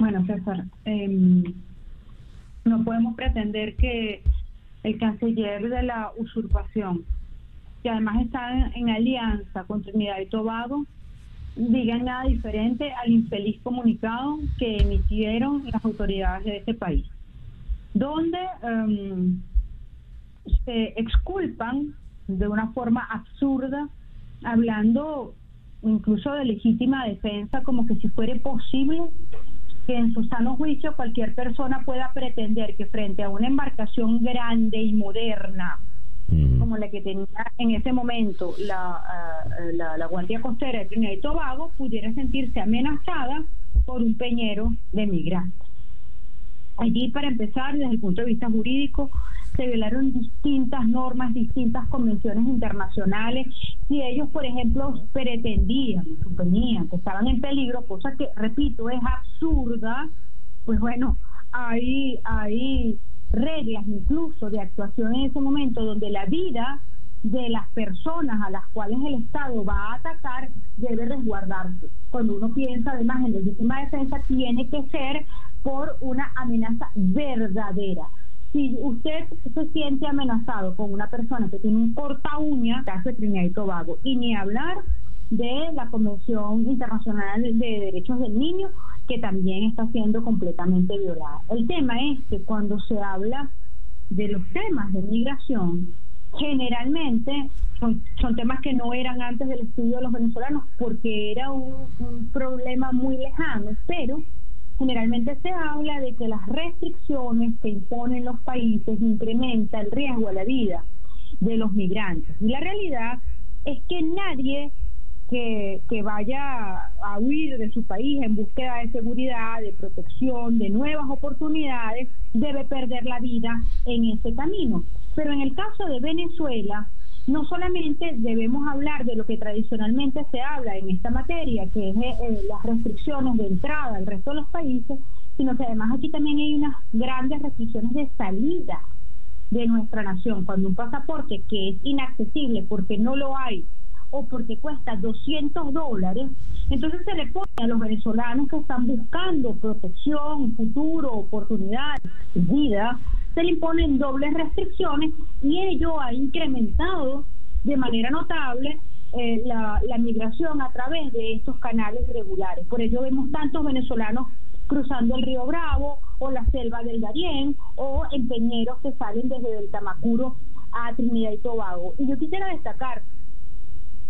Speaker 5: Bueno, César, em, no podemos pretender que el canciller de la usurpación que además está en, alianza con Trinidad y Tobago, digan nada diferente al infeliz comunicado que emitieron las autoridades de este país, donde em, se exculpan de una forma absurda, hablando incluso de legítima defensa, como que si fuera posible que en su sano juicio cualquier persona pueda pretender que frente a una embarcación grande y moderna, como la que tenía en ese momento la, uh, la, la, Guardia Costera de Trinidad y Tobago, pudiera sentirse amenazada por un peñero de migrantes. Allí, para empezar, desde el punto de vista jurídico, se violaron distintas normas, distintas convenciones internacionales. Si ellos, por ejemplo, pretendían, suponían que estaban en peligro, cosa que, repito, es absurda, pues bueno, ahí, ahí reglas incluso de actuación en ese momento donde la vida de las personas a las cuales el Estado va a atacar debe resguardarse. Cuando uno piensa además en legítima defensa, tiene que ser por una amenaza verdadera. Si usted se siente amenazado con una persona que tiene un corta uña, caso de y Tobago, y ni hablar de la Convención Internacional de Derechos del Niño, que también está siendo completamente violada. El tema es que cuando se habla de los temas de migración, generalmente son, temas que no eran antes del estudio de los venezolanos porque era un, un problema muy lejano, pero generalmente se habla de que las restricciones que imponen los países incrementan el riesgo a la vida de los migrantes. Y la realidad es que nadie que, que, vaya a huir de su país en búsqueda de seguridad, de protección, de nuevas oportunidades, debe perder la vida en ese camino. Pero en el caso de Venezuela, no solamente debemos hablar de lo que tradicionalmente se habla en esta materia, que es eh, eh, las restricciones de entrada al resto de los países, sino que además aquí también hay unas grandes restricciones de salida de nuestra nación. Cuando un pasaporte que es inaccesible porque no lo hay o porque cuesta 200 dólares, entonces se le pone a los venezolanos que están buscando protección, futuro, oportunidad, vida, se le imponen dobles restricciones y ello ha incrementado de manera notable eh, la, la migración a través de estos canales irregulares. Por ello vemos tantos venezolanos cruzando el río Bravo o la selva del Darién o empeñeros que salen desde el Tamacuro a Trinidad y Tobago. Y yo quisiera destacar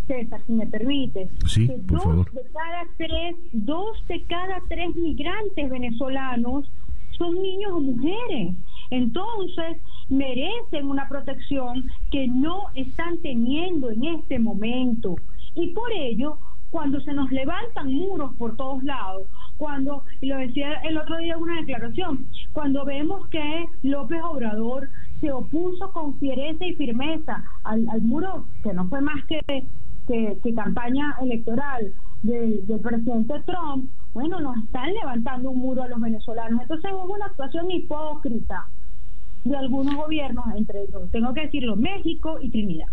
Speaker 5: César, si me permites,
Speaker 1: sí,
Speaker 5: que
Speaker 1: por
Speaker 5: dos
Speaker 1: favor.
Speaker 5: de cada tres, dos de cada tres migrantes venezolanos son niños o mujeres. Entonces, merecen una protección que no están teniendo en este momento. Y por ello, cuando se nos levantan muros por todos lados, cuando, y lo decía el otro día en una declaración, cuando vemos que López Obrador se opuso con fiereza y firmeza al, al muro, que no fue más que que, campaña electoral del, del, presidente Trump, bueno, nos están levantando un muro a los venezolanos. Entonces es una actuación hipócrita de algunos gobiernos, entre ellos, tengo que decirlo, México y Trinidad.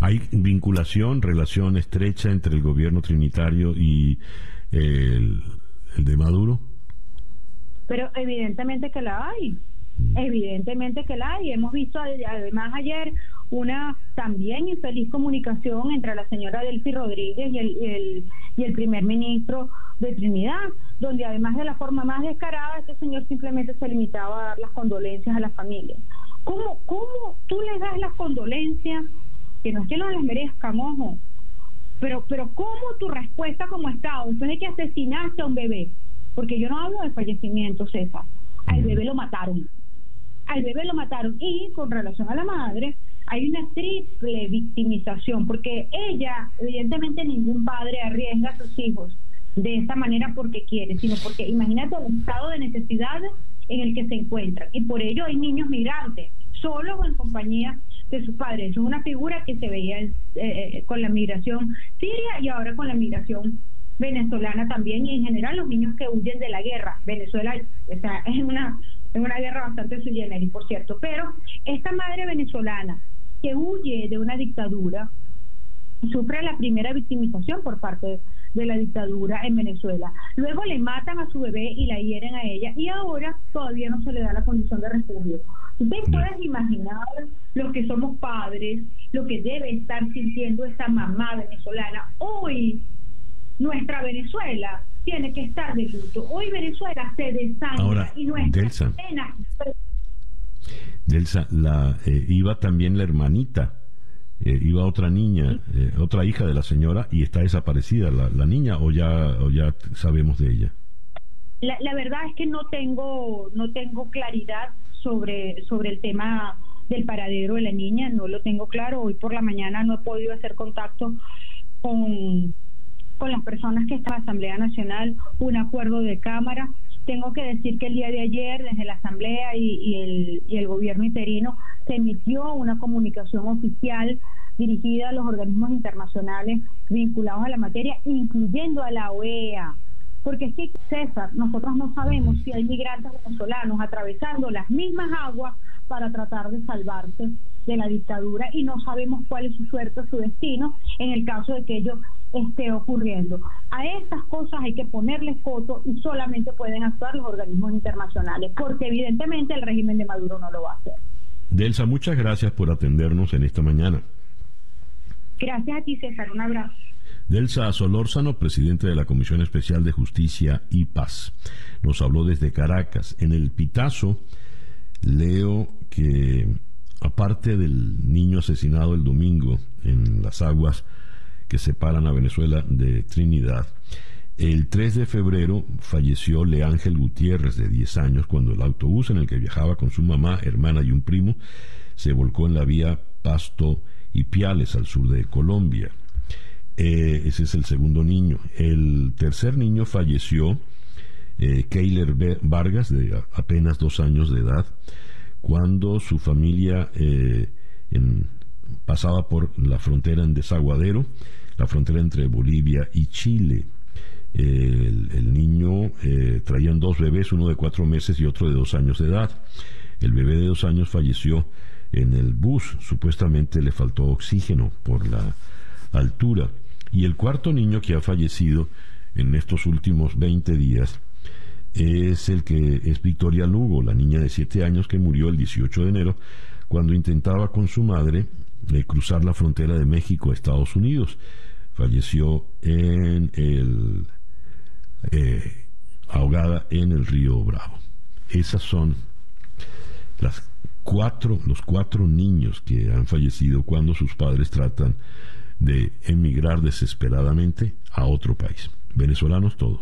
Speaker 1: ¿Hay vinculación, relación estrecha entre el gobierno trinitario y el, el de Maduro?
Speaker 5: Pero evidentemente que la hay. Evidentemente que la hay. Hemos visto además ayer una también infeliz comunicación entre la señora Delphi Rodríguez y el, y el, primer ministro de Trinidad, donde además de la forma más descarada, este señor simplemente se limitaba a dar las condolencias a la familia. ¿Cómo, cómo tú le das las condolencias? Que no es que no les merezcan, ojo, pero, pero ¿cómo tu respuesta como Estado, después de que asesinaste a un bebé? Porque yo no hablo de fallecimiento, César, al bebé lo mataron al bebé lo mataron. Y con relación a la madre, hay una triple victimización, porque ella, evidentemente ningún padre arriesga a sus hijos de esta manera porque quiere, sino porque imagínate el estado de necesidad en el que se encuentran. Y por ello hay niños migrantes, solos o en compañía de sus padres. Es una figura que se veía eh, eh, con la migración siria y ahora con la migración venezolana también y en general los niños que huyen de la guerra. Venezuela o sea, es una en una guerra bastante sui por cierto. Pero esta madre venezolana que huye de una dictadura sufre la primera victimización por parte de la dictadura en Venezuela. Luego le matan a su bebé y la hieren a ella y ahora todavía no se le da la condición de refugio. Ustedes pueden imaginar los que somos padres, lo que debe estar sintiendo esa mamá venezolana. Hoy nuestra Venezuela tiene que estar de luto. Hoy Venezuela se desangra
Speaker 1: Ahora,
Speaker 5: y nuestra
Speaker 1: Delsa,
Speaker 5: pena...
Speaker 1: Delsa, la, eh, iba también la hermanita, eh, iba otra niña, eh, otra hija de la señora y está desaparecida la, la niña o ya, o ya sabemos de ella.
Speaker 5: La, la, verdad es que no tengo no tengo claridad sobre sobre el tema del paradero de la niña, no lo tengo claro. Hoy por la mañana no he podido hacer contacto con con las personas que están en la Asamblea Nacional un acuerdo de Cámara. Tengo que decir que el día de ayer, desde la Asamblea y, el, y el gobierno interino, se emitió una comunicación oficial dirigida a los organismos internacionales vinculados a la materia, incluyendo a la OEA. Porque es que, César, nosotros no sabemos si hay migrantes venezolanos atravesando las mismas aguas para tratar de salvarse de la dictadura y no sabemos cuál es su suerte, su destino, en el caso de que ello esté ocurriendo. A estas cosas hay que ponerles foto y solamente pueden actuar los organismos internacionales, porque evidentemente el régimen de Maduro no lo va a hacer.
Speaker 1: Delsa, muchas gracias por atendernos en esta mañana.
Speaker 5: Gracias a ti, César. Un abrazo.
Speaker 1: Delsa Solórzano, presidente de la Comisión Especial de Justicia y Paz, nos habló desde Caracas. En el Pitazo leo que, aparte del niño asesinado el domingo en las aguas que separan a Venezuela de Trinidad, el 3 de febrero falleció Leángel Gutiérrez, de 10 años, cuando el autobús en el que viajaba con su mamá, hermana y un primo se volcó en la vía Pasto y Piales, al sur de Colombia. Eh, ese es el segundo niño. El tercer niño falleció, eh, Keiler Vargas, de apenas dos años de edad, cuando su familia eh, pasaba por la frontera en Desaguadero, la frontera entre Bolivia y Chile. El, niño eh, traían dos bebés, uno de cuatro meses y otro de dos años de edad. El bebé de dos años falleció en el bus, supuestamente le faltó oxígeno por la altura. Y el cuarto niño que ha fallecido en estos últimos 20 días es el que es Victoria Lugo, la niña de 7 años que murió el 18 de enero cuando intentaba con su madre eh, cruzar la frontera de México a Estados Unidos. Falleció en el eh, ahogada en el río Bravo. Esas son las cuatro, los cuatro niños que han fallecido cuando sus padres tratan de emigrar desesperadamente a otro país. Venezolanos todos.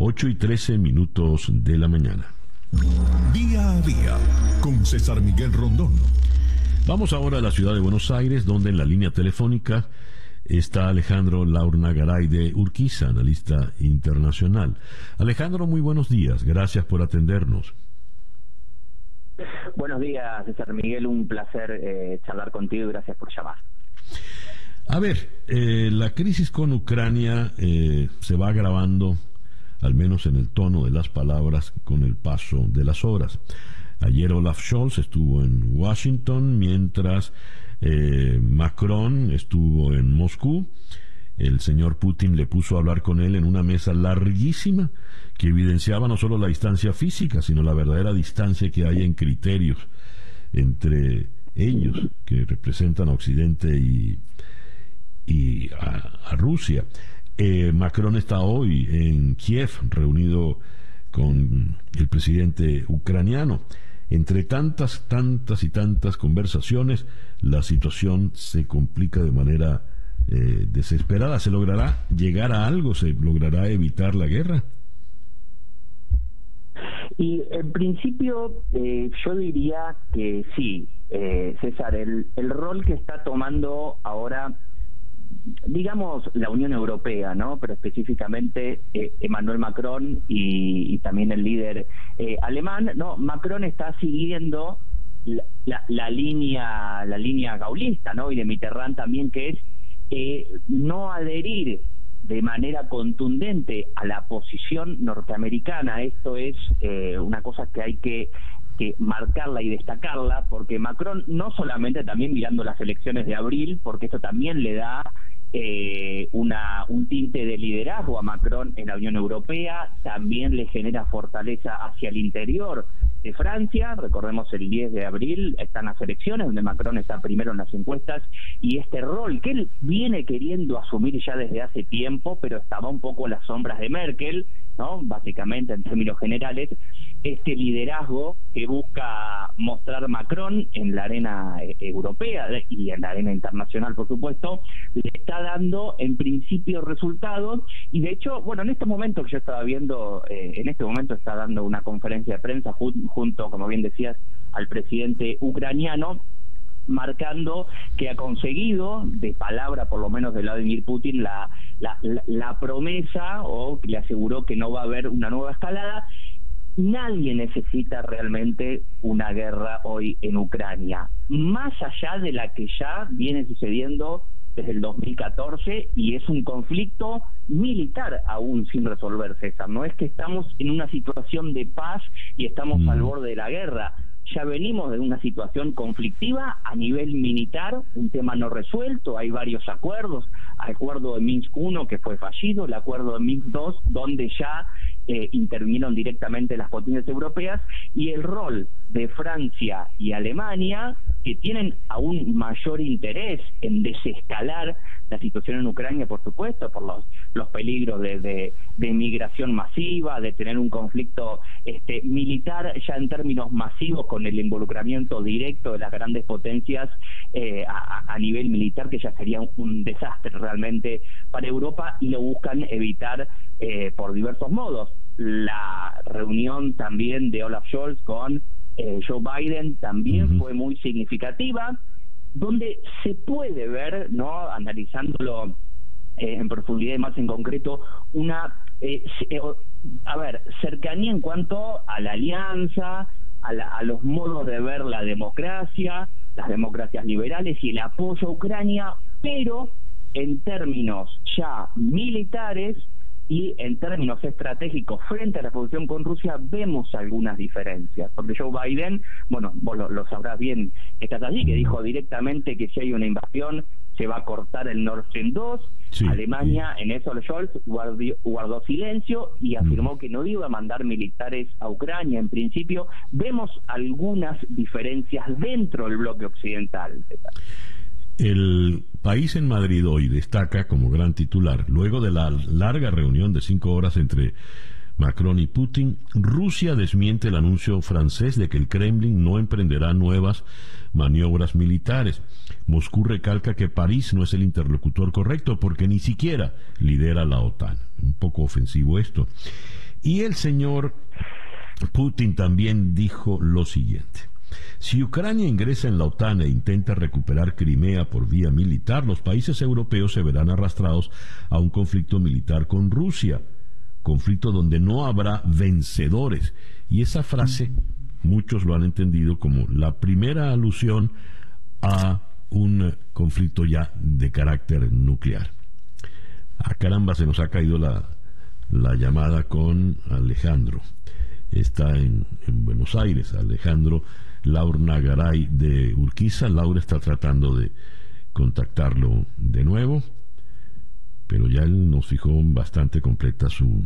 Speaker 1: 8 y 13 minutos de la mañana.
Speaker 2: Día a día con César Miguel Rondón.
Speaker 1: Vamos ahora a la ciudad de Buenos Aires, donde en la línea telefónica está Alejandro Laurna Garay de Urquiza, analista internacional. Alejandro, muy buenos días. Gracias por atendernos.
Speaker 6: Buenos días, César Miguel. Un placer eh, charlar contigo y gracias por llamar.
Speaker 1: A ver, eh, la crisis con Ucrania eh, se va agravando, al menos en el tono de las palabras, con el paso de las horas. Ayer Olaf Scholz estuvo en Washington, mientras eh, Macron estuvo en Moscú. El señor Putin le puso a hablar con él en una mesa larguísima que evidenciaba no solo la distancia física, sino la verdadera distancia que hay en criterios entre ellos, que representan a Occidente y, a, Rusia. Eh, Macron está hoy en Kiev reunido con el presidente ucraniano. Entre tantas, tantas y tantas conversaciones, la situación se complica de manera eh, desesperada. ¿Se logrará llegar a algo? ¿Se logrará evitar la guerra?
Speaker 6: Y en principio eh, yo diría que sí, eh, César, el, el rol que está tomando ahora digamos, la Unión Europea, ¿no? Pero específicamente eh, Emmanuel Macron y, también el líder eh, alemán, ¿no? Macron está siguiendo la, la, línea la línea gaulista, ¿no? Y de Mitterrand también, que es eh, no adherir de manera contundente a la posición norteamericana. Esto es una cosa que hay que que marcarla y destacarla, porque Macron no solamente también mirando las elecciones de abril, porque esto también le da eh, una, un tinte de liderazgo a Macron en la Unión Europea, también le genera fortaleza hacia el interior de Francia, recordemos el 10 de abril están las elecciones donde Macron está primero en las encuestas y este rol que él viene queriendo asumir ya desde hace tiempo, pero estaba un poco en las sombras de Merkel, ¿no? Básicamente en términos generales, este liderazgo que busca mostrar Macron en la arena eh, europea y en la arena internacional, por supuesto, le está dando en principio resultados y de hecho, bueno, en este momento que yo estaba viendo, eh, en este momento está dando una conferencia de prensa junto, como bien decías, al presidente ucraniano marcando que ha conseguido, de palabra por lo menos de Vladimir Putin, la, la, la, promesa o le aseguró que no va a haber una nueva escalada. Nadie necesita realmente una guerra hoy en Ucrania, más allá de la que ya viene sucediendo desde el 2014 y es un conflicto militar aún sin resolver, César. No es que estamos en una situación de paz y estamos al mm. borde de la guerra. Ya venimos de una situación conflictiva a nivel militar, un tema no resuelto, hay varios acuerdos, acuerdo de Minsk I que fue fallido, el acuerdo de Minsk II donde ya eh, intervinieron directamente las potencias europeas y el rol de Francia y Alemania que tienen aún mayor interés en desescalar la situación en Ucrania, por supuesto, por los, los peligros de, de, inmigración masiva, de tener un conflicto este, militar ya en términos masivos con el involucramiento directo de las grandes potencias eh, a, nivel militar, que ya sería un, desastre realmente para Europa y lo buscan evitar eh, por diversos modos. La reunión también de Olaf Scholz con eh, Joe Biden también fue muy significativa, donde se puede ver, no analizándolo eh, en profundidad y más en concreto, una, eh, a ver, cercanía en cuanto a la alianza, a, a los modos de ver la democracia, las democracias liberales y el apoyo a Ucrania, pero en términos ya militares, y en términos estratégicos frente a la posición con Rusia vemos algunas diferencias, porque Joe Biden, bueno, vos lo, sabrás bien, estás allí, que dijo directamente que si hay una invasión se va a cortar el Nord Stream 2, Alemania en eso Scholz guardió, guardó silencio y afirmó que no iba a mandar militares a Ucrania. En principio, vemos algunas diferencias dentro del bloque occidental.
Speaker 1: El país en Madrid hoy destaca como gran titular, luego de la larga reunión de cinco horas entre Macron y Putin, Rusia desmiente el anuncio francés de que el Kremlin no emprenderá nuevas maniobras militares. Moscú recalca que París no es el interlocutor correcto porque ni siquiera lidera la OTAN. Un poco ofensivo esto. Y el señor Putin también dijo lo siguiente. Si Ucrania ingresa en la OTAN e intenta recuperar Crimea por vía militar, los países europeos se verán arrastrados a un conflicto militar con Rusia, conflicto donde no habrá vencedores. Y esa frase muchos lo han entendido como la primera alusión a un conflicto ya de carácter nuclear. A caramba, se nos ha caído la llamada con Alejandro. Está en, en Buenos Aires. Alejandro Laura Nagaray de Urquiza. Laura está tratando de contactarlo de nuevo, pero ya él nos fijó bastante completa su,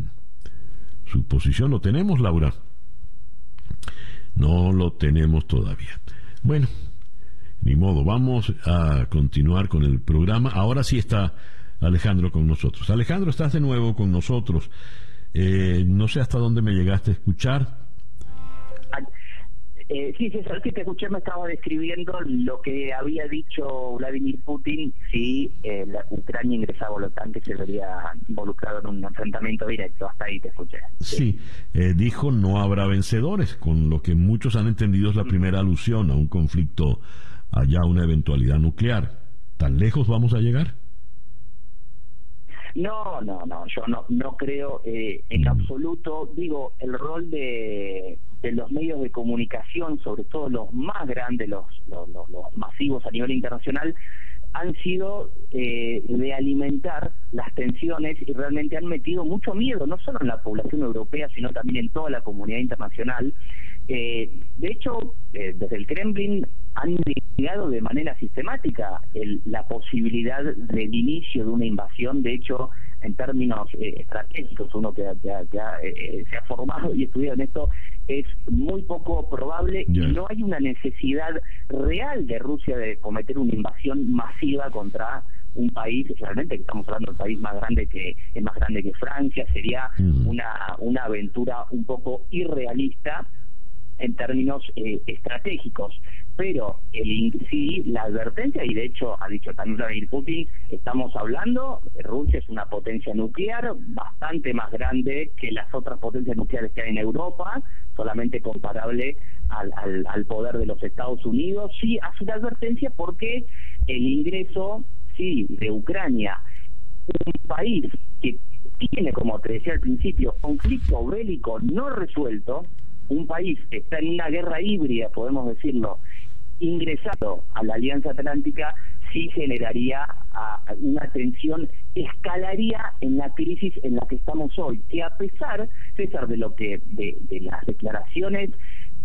Speaker 1: su posición. ¿Lo tenemos, Laura? No lo tenemos todavía. Bueno, ni modo, vamos a continuar con el programa. Ahora sí está Alejandro con nosotros. Alejandro, estás de nuevo con nosotros. Eh, no sé hasta dónde me llegaste a escuchar.
Speaker 6: Eh, sí, César, que te escuché, me estaba describiendo lo que había dicho Vladimir Putin si eh, la Ucrania ingresaba a la OTAN, que se vería involucrado en un enfrentamiento directo. Hasta ahí te escuché.
Speaker 1: Sí, eh, dijo no habrá vencedores, con lo que muchos han entendido es la primera alusión a un conflicto, allá una eventualidad nuclear. ¿Tan lejos vamos a llegar?
Speaker 6: No, no, no, yo no, no creo eh, en mm. absoluto. Digo, el rol de, de los medios de comunicación, sobre todo los más grandes, los, los, masivos a nivel internacional, han sido eh, de alimentar las tensiones y realmente han metido mucho miedo, no solo en la población europea, sino también en toda la comunidad internacional. Eh, de hecho, eh, desde el Kremlin han negado de manera sistemática la posibilidad del inicio de una invasión. De hecho, en términos estratégicos, uno que, se ha formado y estudiado en esto, es muy poco probable y no hay una necesidad real de Rusia de cometer una invasión masiva contra un país, realmente que estamos hablando del país más grande que es más grande que Francia, sería una, una aventura un poco irrealista en términos eh, estratégicos. Pero el sí, la advertencia, y de hecho ha dicho también Vladimir Putin, estamos hablando, Rusia es una potencia nuclear bastante más grande que las otras potencias nucleares que hay en Europa, solamente comparable al, al, al poder de los Estados Unidos. Sí, hace una advertencia porque el ingreso, sí, de Ucrania, un país que tiene, como te decía al principio, conflicto bélico no resuelto, un país que está en una guerra híbrida, podemos decirlo, ingresado a la Alianza Atlántica, sí generaría ah, una tensión, escalaría en la crisis en la que estamos hoy, que a pesar, César, de lo que, de, de las declaraciones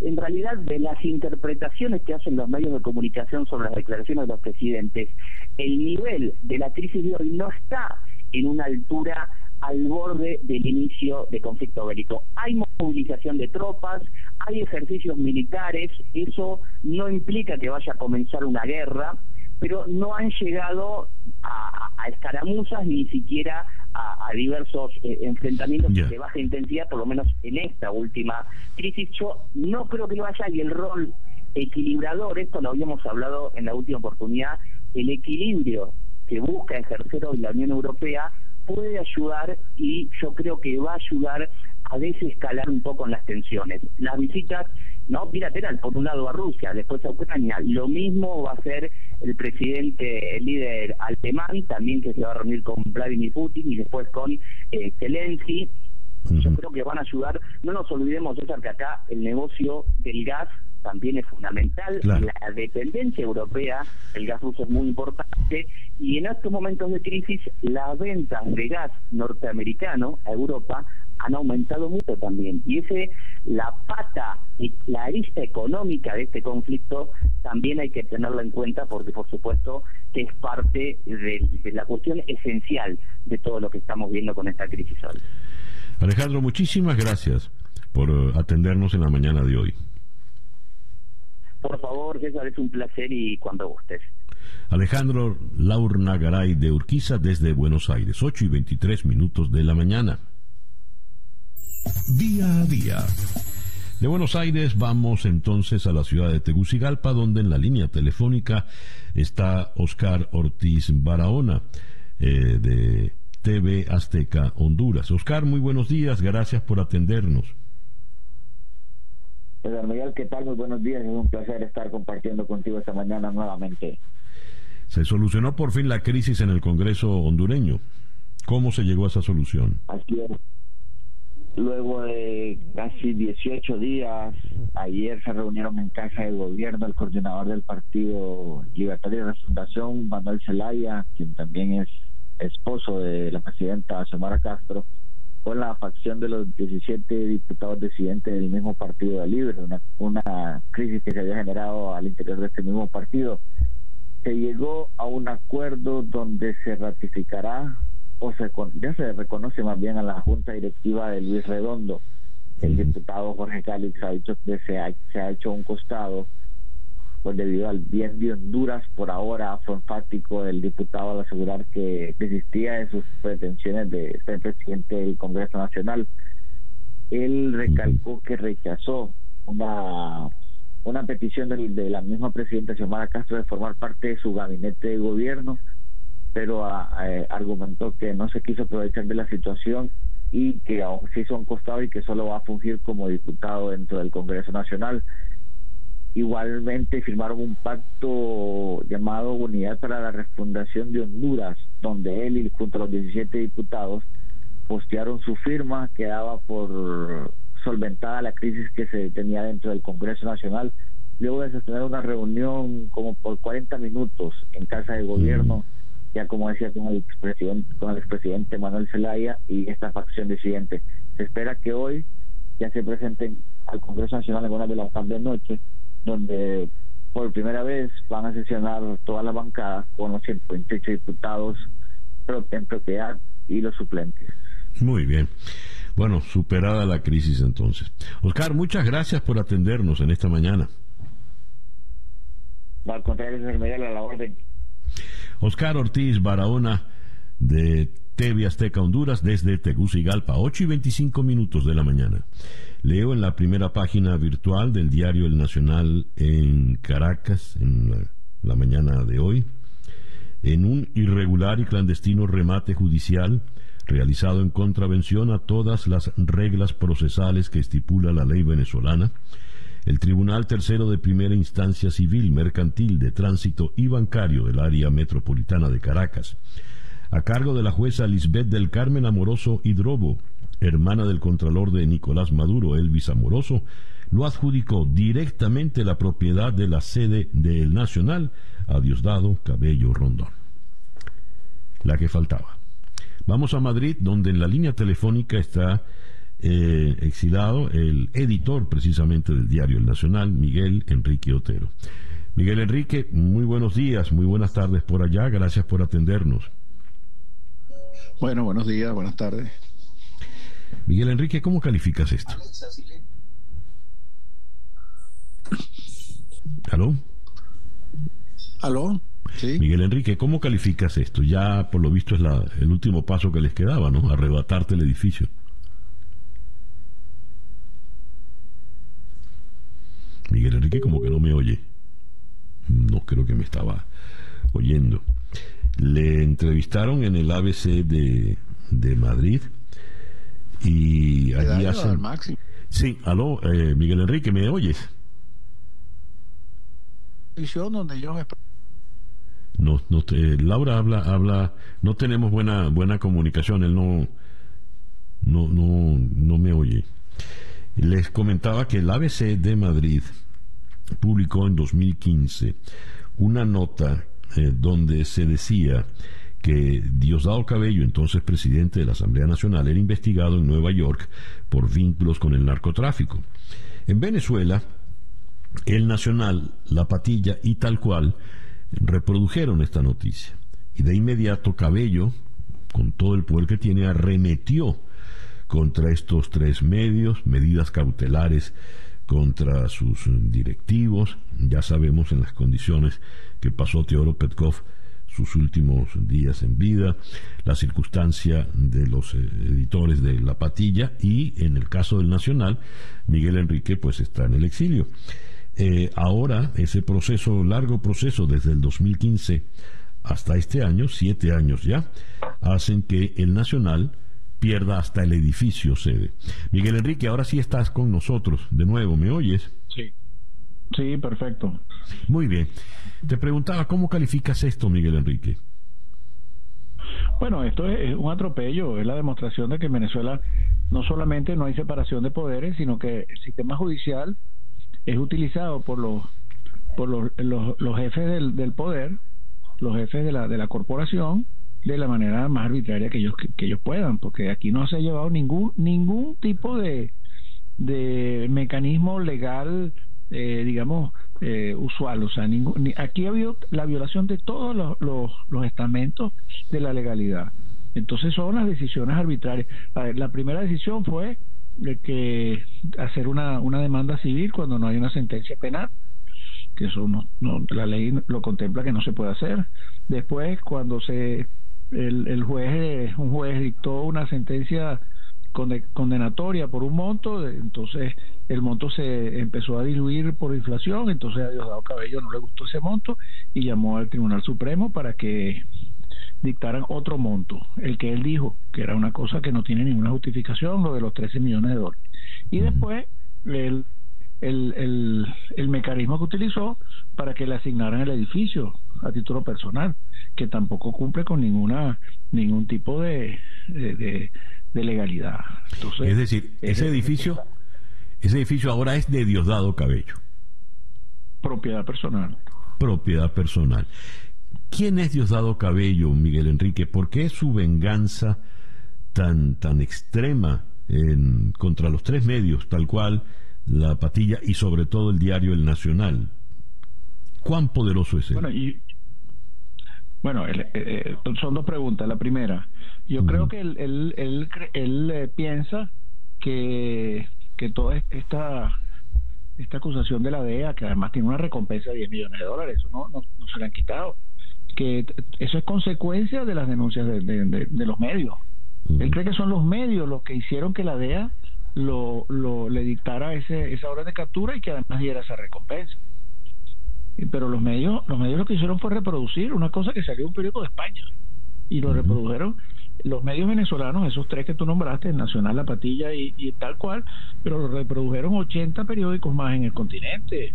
Speaker 6: en realidad de las interpretaciones que hacen los medios de comunicación sobre las declaraciones de los presidentes, el nivel de la crisis de hoy no está en una altura al borde del inicio de conflicto bélico. Hay movilización de tropas, hay ejercicios militares, eso no implica que vaya a comenzar una guerra, pero no han llegado a, escaramuzas ni siquiera a, diversos eh, enfrentamientos de baja intensidad, por lo menos en esta última crisis. Yo no creo que vaya y el rol equilibrador, esto lo habíamos hablado en la última oportunidad, el equilibrio que busca ejercer hoy la Unión Europea puede ayudar y yo creo que va a ayudar a desescalar un poco las tensiones. Las visitas no bilateral, por un lado a Rusia, después a Ucrania, lo mismo va a hacer el presidente, el líder alemán, también que se va a reunir con Vladimir Putin y después con eh, Zelensky. Yo creo que van a ayudar, no nos olvidemos, César, que acá el negocio del gas también es fundamental. La dependencia europea, el gas ruso es muy importante y en estos momentos de crisis las ventas de gas norteamericano a Europa han aumentado mucho también. Y ese, la pata, la arista económica de este conflicto también hay que tenerla en cuenta porque por supuesto que es parte de, de la cuestión esencial de todo lo que estamos viendo con esta crisis hoy.
Speaker 1: Alejandro, muchísimas gracias por eh, atendernos en la mañana de hoy.
Speaker 6: Por favor, César, es un placer y cuando gustes.
Speaker 1: Alejandro Laurnagaray de Urquiza desde Buenos Aires, 8 y 23 minutos de la mañana.
Speaker 2: Día a día.
Speaker 1: De Buenos Aires vamos entonces a la ciudad de Tegucigalpa, donde en la línea telefónica está Oscar Ortiz Barahona eh, de TV Azteca Honduras. Oscar, muy buenos días, gracias por atendernos.
Speaker 7: Pedro Miguel, ¿qué tal? Muy buenos días. Es un placer estar compartiendo contigo esta mañana nuevamente.
Speaker 1: Se solucionó por fin la crisis en el Congreso hondureño. ¿Cómo se llegó a esa solución?
Speaker 7: Así es. Luego de casi 18 días, ayer se reunieron en casa de gobierno el coordinador del Partido Libertario de Refundación, Manuel Zelaya, quien también es esposo de la presidenta Xiomara Castro, con la facción de los 17 diputados disidentes del mismo partido de Libre, una, una crisis que se había generado al interior de este mismo partido. Se llegó a un acuerdo donde se ratificará, o se, ya se reconoce más bien a la junta directiva de Luis Redondo. El diputado Jorge Cálix ha dicho que se ha, se ha hecho un costado pues debido al bien de Honduras, por ahora fue enfático el diputado al asegurar que desistía de sus pretensiones de ser presidente del Congreso Nacional. Él recalcó que rechazó una, una petición de, la misma presidenta Xiomara Castro de formar parte de su gabinete de gobierno, pero eh, argumentó que no se quiso aprovechar de la situación y que aún se hizo un costado y que solo va a fungir como diputado dentro del Congreso Nacional. Igualmente firmaron un pacto llamado Unidad para la Refundación de Honduras, donde él y junto a los 17 diputados postearon su firma que daba por solventada la crisis que se tenía dentro del Congreso Nacional. Luego de tener una reunión como por 40 minutos en Casa de Gobierno, ya como decía con el expresidente, con el expresidente Manuel Zelaya y esta facción disidente. Se espera que hoy ya se presenten al Congreso Nacional en una de las tarde de noche donde por primera vez van a sesionar todas las bancadas con los 128 diputados en propiedad y los suplentes.
Speaker 1: Muy bien. Bueno, superada la crisis entonces. Oscar, muchas gracias por atendernos en esta mañana.
Speaker 7: al contrario, a la orden.
Speaker 1: Oscar Ortiz Barahona de TV Azteca Honduras desde Tegucigalpa, 8 y 25 minutos de la mañana. Leo en la primera página virtual del diario El Nacional en Caracas, en la, mañana de hoy, en un irregular y clandestino remate judicial realizado en contravención a todas las reglas procesales que estipula la ley venezolana, el Tribunal Tercero de Primera Instancia Civil, Mercantil, de Tránsito y Bancario del área metropolitana de Caracas, a cargo de la jueza Lisbeth del Carmen Amoroso Hidrobo, hermana del contralor de Nicolás Maduro, Elvis Amoroso, lo adjudicó directamente la propiedad de la sede del Nacional a Diosdado Cabello Rondón. La que faltaba. Vamos a Madrid, donde en la línea telefónica está eh, exilado el editor precisamente del diario El Nacional, Miguel Enrique Otero. Miguel Enrique, muy buenos días, muy buenas tardes por allá, gracias por atendernos.
Speaker 8: Bueno, buenos días, buenas tardes.
Speaker 1: Miguel Enrique, ¿cómo calificas esto? ¿Aló?
Speaker 8: ¿Aló? ¿Sí?
Speaker 1: Miguel Enrique, ¿cómo calificas esto? Ya por lo visto es la, el último paso que les quedaba, ¿no? Arrebatarte el edificio. Miguel Enrique como que no me oye. No creo que me estaba oyendo. Le entrevistaron en el ABC de, de Madrid y allí hacen... Sí, aló, eh, Miguel Enrique, ¿me oyes?
Speaker 8: donde yo
Speaker 1: no, no te, Laura habla, habla, no tenemos buena, buena comunicación, él no, no, no, no me oye. Les comentaba que el ABC de Madrid publicó en 2015 una nota eh, donde se decía que Diosdado Cabello, entonces presidente de la Asamblea Nacional, era investigado en Nueva York por vínculos con el narcotráfico. En Venezuela, el Nacional, la Patilla y tal cual reprodujeron esta noticia. Y de inmediato Cabello, con todo el poder que tiene, arremetió contra estos tres medios, medidas cautelares contra sus directivos. Ya sabemos en las condiciones que pasó Teodoro Petkov sus últimos días en vida, la circunstancia de los eh, editores de La Patilla y en el caso del Nacional, Miguel Enrique pues está en el exilio. Eh, ahora ese proceso, largo proceso desde el 2015 hasta este año, siete años ya, hacen que el Nacional pierda hasta el edificio sede. Miguel Enrique, ahora sí estás con nosotros de nuevo, ¿me oyes?
Speaker 9: Sí. Sí, perfecto.
Speaker 1: Muy bien. Te preguntaba, ¿cómo calificas esto, Miguel Enrique?
Speaker 9: Bueno, esto es un atropello, es la demostración de que en Venezuela no solamente no hay separación de poderes, sino que el sistema judicial es utilizado por los por los, los, jefes del, del, poder, los jefes de la, de la corporación, de la manera más arbitraria que ellos que, ellos puedan, porque aquí no se ha llevado ningún ningún tipo de, de mecanismo legal eh, digamos, eh, usual. O sea, ningún, aquí ha habido la violación de todos los, los, estamentos de la legalidad. Entonces son las decisiones arbitrarias. la primera decisión fue de que hacer una, una demanda civil cuando no hay una sentencia penal, que eso no, no, la ley lo contempla que no se puede hacer. Después, cuando se el, el juez, un juez dictó una sentencia condenatoria por un monto, entonces el monto se empezó a diluir por inflación, entonces a Diosdado Cabello no le gustó ese monto y llamó al Tribunal Supremo para que dictaran otro monto, el que él dijo, que era una cosa que no tiene ninguna justificación, lo de los 13 millones de dólares. Y después el, el, el, el mecanismo que utilizó para que le asignaran el edificio a título personal, que tampoco cumple con ninguna ningún tipo de, de, de legalidad.
Speaker 1: es decir, ese edificio, ese edificio ahora es de Diosdado Cabello.
Speaker 9: Propiedad personal.
Speaker 1: Propiedad personal. ¿Quién es Diosdado Cabello, Miguel Enrique? ¿Por qué su venganza tan, tan extrema en, contra los tres medios, tal cual la patilla y sobre todo el diario El Nacional? ¿Cuán poderoso es él?
Speaker 9: Bueno, y, bueno eh, eh, son dos preguntas. La primera, yo creo que él, él, él, él eh, piensa que, que toda esta esta acusación de la DEA, que además tiene una recompensa de 10 millones de dólares, eso no, no, se le han quitado, que eso es consecuencia de las denuncias de, de, los medios. Él cree que son los medios los que hicieron que la DEA lo, lo, le dictara ese, esa orden de captura y que además diera esa recompensa. Pero los medios, los medios lo que hicieron fue reproducir una cosa que salió de un periódico de España y lo reprodujeron los medios venezolanos, esos tres que tú nombraste, el Nacional, La Patilla y, tal cual, pero lo reprodujeron 80 periódicos más en el continente.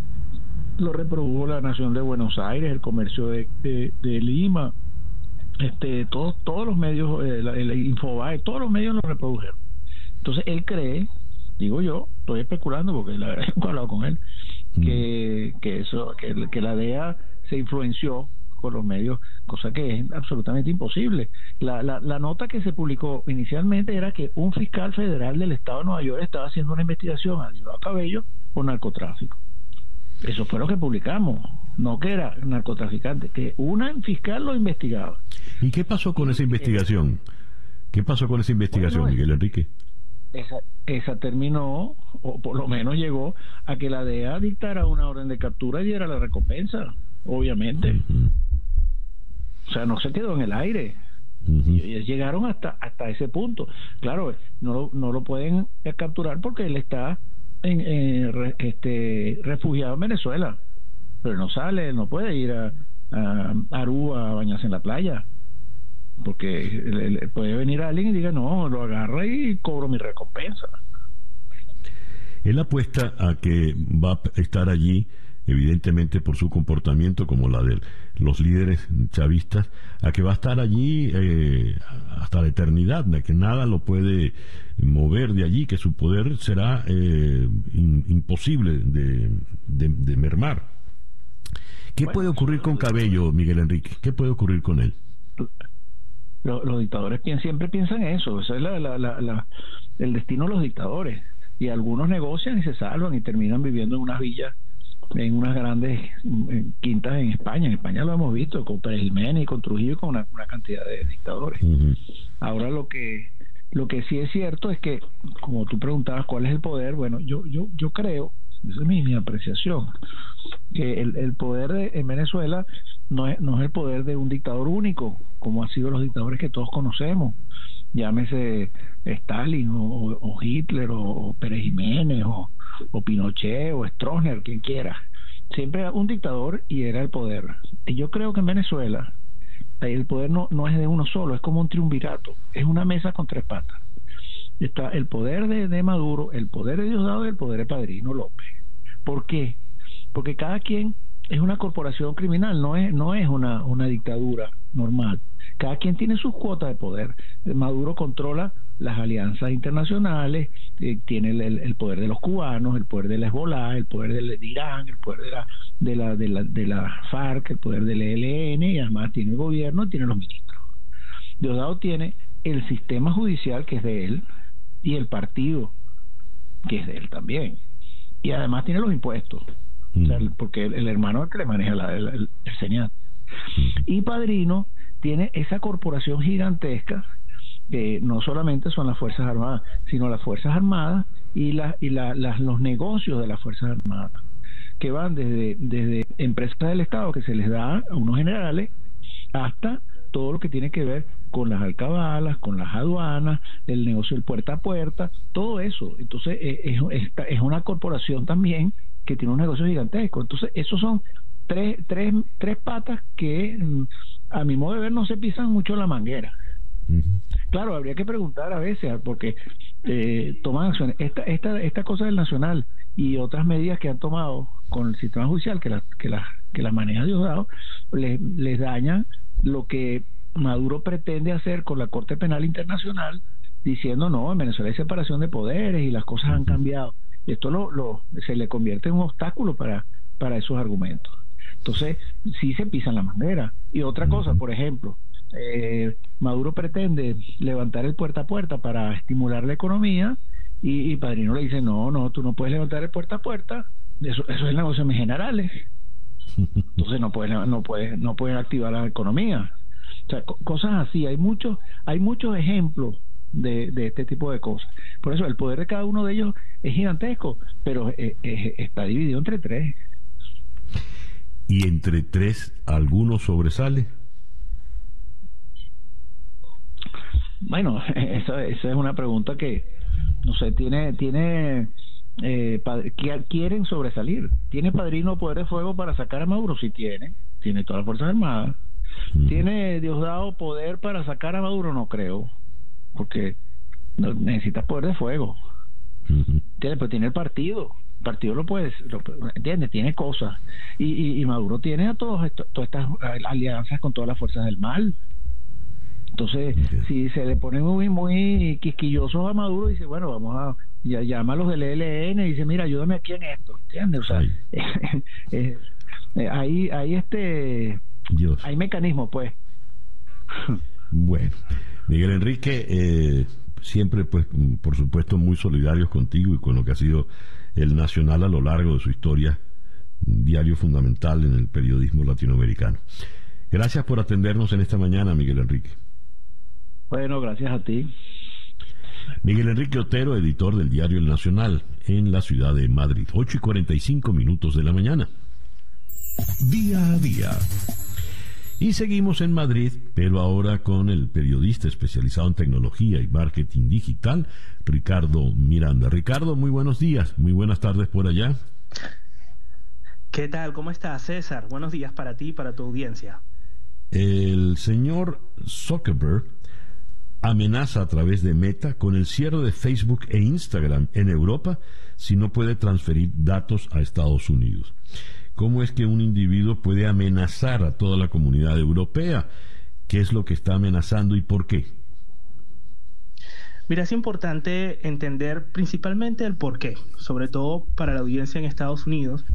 Speaker 9: Lo reprodujo la Nación de Buenos Aires, el Comercio de, de, Lima, este, todos, todos los medios, eh, el Infobae, todos los medios lo reprodujeron. Entonces él cree, digo yo, estoy especulando porque la verdad he hablado con él, que, que eso, que, que la DEA se influenció con los medios, cosa que es absolutamente imposible. La, la, la, nota que se publicó inicialmente era que un fiscal federal del estado de Nueva York estaba haciendo una investigación a Cabello por narcotráfico. Eso fue lo que publicamos, no que era narcotraficante, que una fiscal lo investigaba.
Speaker 1: ¿Y qué pasó con esa investigación? ¿Qué pasó con esa investigación,
Speaker 9: Bueno,
Speaker 1: Miguel Enrique?
Speaker 9: Esa, esa terminó, o por lo menos llegó a que la DEA dictara una orden de captura y diera la recompensa, obviamente. O sea, no se quedó en el aire. Y llegaron hasta hasta ese punto. Claro, no lo, no lo pueden capturar porque él está en, re- este, refugiado en Venezuela. Pero no sale, no puede ir a, a Aruba a bañarse en la playa. Porque le- le- puede venir alguien y diga, no, lo agarra y cobro mi recompensa.
Speaker 1: Él apuesta a que va a estar allí, evidentemente por su comportamiento, como la de los líderes chavistas, a que va a estar allí eh, hasta la eternidad, de que nada lo puede mover de allí, que su poder será eh, in- imposible de, de- de mermar. ¿Qué
Speaker 9: Bueno,
Speaker 1: puede ocurrir con Cabello, Miguel Enrique? ¿Qué puede ocurrir con él?
Speaker 9: Lo- los dictadores siempre piensan eso, ese es la- la- la- la- el destino de los dictadores. Y algunos negocian y se salvan y terminan viviendo en unas villas, en unas grandes quintas en España. En España lo hemos visto con Pérez Jiménez y con Trujillo y con una, una cantidad de dictadores. Ahora lo que lo que sí es cierto es que, como tú preguntabas, ¿cuál es el poder? Bueno, yo yo yo creo, esa es mi, apreciación, que el, el poder de, en Venezuela no es, no es el poder de un dictador único, como han sido los dictadores que todos conocemos, llámese Stalin o, Hitler o, o Pérez Jiménez o, o Pinochet o Stroessner, quien quiera. Siempre era un dictador y era el poder. Y yo creo que en Venezuela el poder no, no es de uno solo, es como un triunvirato, es una mesa con tres patas. Está el poder de, de Maduro, el poder de Diosdado y el poder de Padrino López. ¿Por qué? Porque cada quien es una corporación criminal, no es, no es una, una dictadura normal. Cada quien tiene sus cuotas de poder. Maduro controla las alianzas internacionales, eh, tiene el, el- poder de los cubanos, el poder de la Hezbollah, el poder del- de Irán, el poder de la, de la, de la, de la FARC, el poder del ELN, y además tiene el gobierno, tiene los ministros. Diosdado tiene el sistema judicial que es de él y el partido que es de él también. Y además tiene los impuestos, o sea, el- porque el, el hermano es el que le maneja la- el, el, el CENIAT. Y Padrino tiene esa corporación gigantesca que no solamente son las Fuerzas Armadas, sino las Fuerzas Armadas y, la, y la- las, los negocios de las Fuerzas Armadas, que van desde, desde empresas del Estado que se les da a unos generales hasta todo lo que tiene que ver con las alcabalas, con las aduanas, el negocio del puerta a puerta, todo eso. Entonces, eh, es, una corporación también que tiene un negocio gigantesco. Entonces, esos son tres, tres, tres patas que, mm, a mi modo de ver, no se pisan mucho la manguera. Claro, habría que preguntar a veces, porque eh, toman acciones. Esta, esta, esta cosa del Nacional y otras medidas que han tomado con el sistema judicial, que las que las que las maneja Diosdado, les, les daña lo que Maduro pretende hacer con la Corte Penal Internacional, diciendo, no, en Venezuela hay separación de poderes y las cosas han cambiado. Esto lo, lo, se le convierte en un obstáculo para, para esos argumentos. Entonces, sí se pisan la manera. Y otra cosa, por ejemplo, eh, Maduro pretende levantar el puerta a puerta para estimular la economía y, y Padrino le dice, no, no, tú no puedes levantar el puerta a puerta, eso, eso es el negocio de mis generales. Entonces no puedes, no puedes, no pueden activar la economía. O sea, co- cosas así. Hay muchos, hay muchos ejemplos de, de este tipo de cosas. Por eso el poder de cada uno de ellos es gigantesco, pero eh, eh, está dividido entre tres.
Speaker 1: Y entre tres, ¿alguno sobresale?
Speaker 9: Bueno, esa, esa es una pregunta que, no sé, tiene, tiene, eh, que quieren sobresalir. ¿Tiene padrino poder de fuego para sacar a Maduro? Sí tiene, tiene todas las Fuerzas Armadas. ¿Tiene Diosdado poder para sacar a Maduro? No creo, porque necesita poder de fuego. ¿Entiendes? Pero tiene el partido. El partido lo puede, lo, ¿entiendes? Tiene cosas. Y, y, y Maduro tiene a todos esto- todas estas alianzas con todas las fuerzas del mal. Entonces, si se le pone muy, muy quisquillosos a Maduro, dice, bueno, vamos a, ya, llama a los del ELN y dice, mira, ayúdame aquí en esto, ¿entiendes? O sea, hay, hay este,
Speaker 1: Dios.
Speaker 9: hay mecanismos, pues.
Speaker 1: Bueno, Miguel Enrique, eh, siempre, pues, por supuesto, muy solidarios contigo y con lo que ha sido el Nacional a lo largo de su historia, un diario fundamental en el periodismo latinoamericano. Gracias por atendernos en esta mañana, Miguel Enrique.
Speaker 9: Bueno, gracias a ti.
Speaker 1: Miguel Enrique Otero, editor del diario El Nacional, en la ciudad de Madrid. 8 y 45 minutos de la mañana.
Speaker 2: Día a día.
Speaker 1: Y seguimos en Madrid, pero ahora con el periodista especializado en tecnología y marketing digital, Ricardo Miranda. Ricardo, muy buenos días, muy buenas tardes por allá.
Speaker 10: ¿Qué tal? ¿Cómo estás, César? Buenos días para ti y para tu audiencia.
Speaker 1: El señor Zuckerberg amenaza a través de Meta con el cierre de Facebook e Instagram en Europa si no puede transferir datos a Estados Unidos. ¿Cómo es que un individuo puede amenazar a toda la comunidad europea? ¿Qué es lo que está amenazando y por qué?
Speaker 10: Mira, es importante entender principalmente el por qué, sobre todo para la audiencia en Estados Unidos,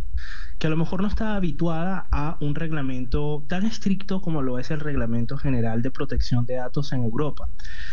Speaker 10: que a lo mejor no está habituada a un reglamento tan estricto como lo es el Reglamento General de Protección de Datos en Europa.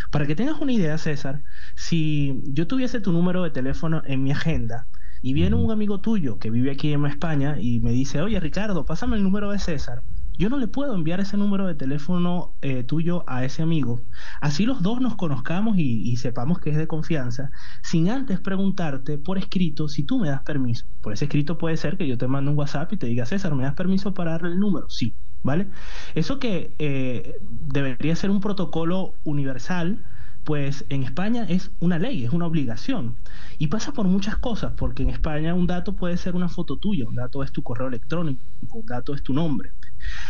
Speaker 10: Para que tengas una idea, César, si yo tuviese tu número de teléfono en mi agenda y viene un amigo tuyo que vive aquí en España y me dice, oye Ricardo, pásame el número de César, yo no le puedo enviar ese número de teléfono eh, tuyo a ese amigo. Así los dos nos conozcamos y, sepamos que es de confianza, sin antes preguntarte por escrito si tú me das permiso. Por ese escrito puede ser que yo te mande un WhatsApp y te diga, César, ¿me das permiso para darle el número? Sí, ¿vale? Eso que eh, debería ser un protocolo universal pues en España es una ley, es una obligación. Y pasa por muchas cosas, porque en España un dato puede ser una foto tuya, un dato es tu correo electrónico, un dato es tu nombre.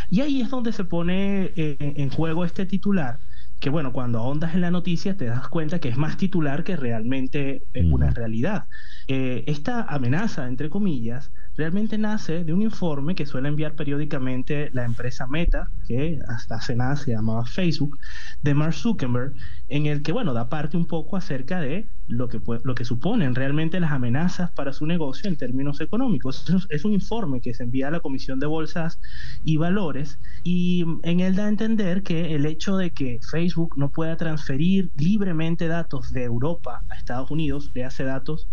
Speaker 10: Y ahí es donde se pone eh, en juego este titular, que bueno, cuando ahondas en la noticia te das cuenta que es más titular que realmente una realidad. Eh, esta amenaza, entre comillas, realmente nace de un informe que suele enviar periódicamente la empresa Meta, que hasta hace nada se llamaba Facebook, de Mark Zuckerberg, en el que, bueno, da parte un poco acerca de lo que, lo que suponen realmente las amenazas para su negocio en términos económicos. Es un informe que se envía a la Comisión de Bolsas y Valores y en él da a entender que el hecho de que Facebook no pueda transferir libremente datos de Europa a Estados Unidos, le hace datos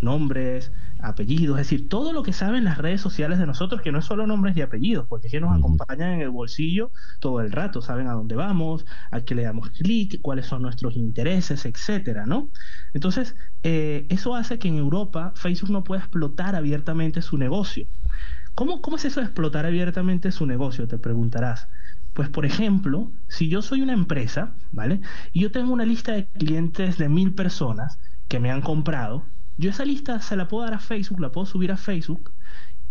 Speaker 10: nombres, apellidos, es decir, todo lo que saben las redes sociales de nosotros, que no es solo nombres y apellidos, porque es que nos acompañan en el bolsillo todo el rato, saben a dónde vamos, a qué le damos clic, cuáles son nuestros intereses, etcétera, ¿no? Entonces, eh, eso hace que en Europa Facebook no pueda explotar abiertamente su negocio. ¿Cómo, ¿Cómo es eso de explotar abiertamente su negocio? Te preguntarás. Pues, por ejemplo, si yo soy una empresa, ¿vale? Y yo tengo una lista de clientes de mil personas que me han comprado, yo esa lista se la puedo dar a Facebook, la puedo subir a Facebook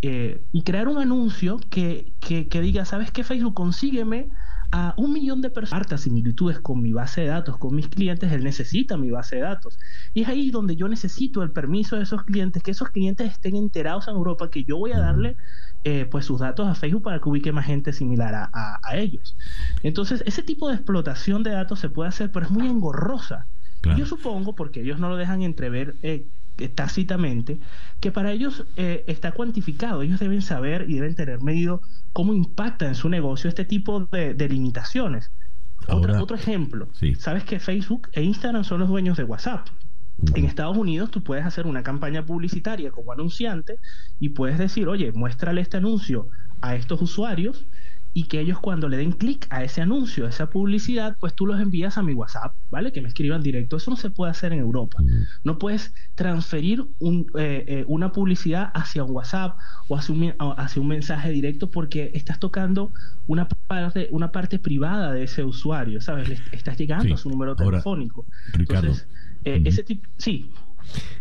Speaker 10: eh, y crear un anuncio que, que, diga, ¿sabes qué Facebook? Consígueme a un millón de personas, hartas similitudes con mi base de datos, con mis clientes, él necesita mi base de datos. Y es ahí donde yo necesito el permiso de esos clientes, que esos clientes estén enterados en Europa, que yo voy a darle eh, pues sus datos a Facebook para que ubique más gente similar a, a, ellos. Entonces, ese tipo de explotación de datos se puede hacer, pero es muy engorrosa. Yo supongo, porque ellos no lo dejan entrever eh, tácitamente, que para ellos eh, está cuantificado. Ellos deben saber y deben tener medido cómo impacta en su negocio este tipo de, limitaciones. otro ejemplo, sabes que Facebook e Instagram son los dueños de WhatsApp. En Estados Unidos tú puedes hacer una campaña publicitaria como anunciante y puedes decir, oye, muéstrale este anuncio a estos usuarios y que ellos cuando le den clic a ese anuncio, a esa publicidad, pues tú los envías a mi WhatsApp, ¿vale? Que me escriban directo. Eso no se puede hacer en Europa. No puedes transferir un, eh, eh, una publicidad hacia un WhatsApp o hacia un, hacia un mensaje directo porque estás tocando una parte, una parte privada de ese usuario, ¿sabes? estás llegando a su número telefónico.
Speaker 1: Ricardo,
Speaker 10: eh, ese tipo, sí.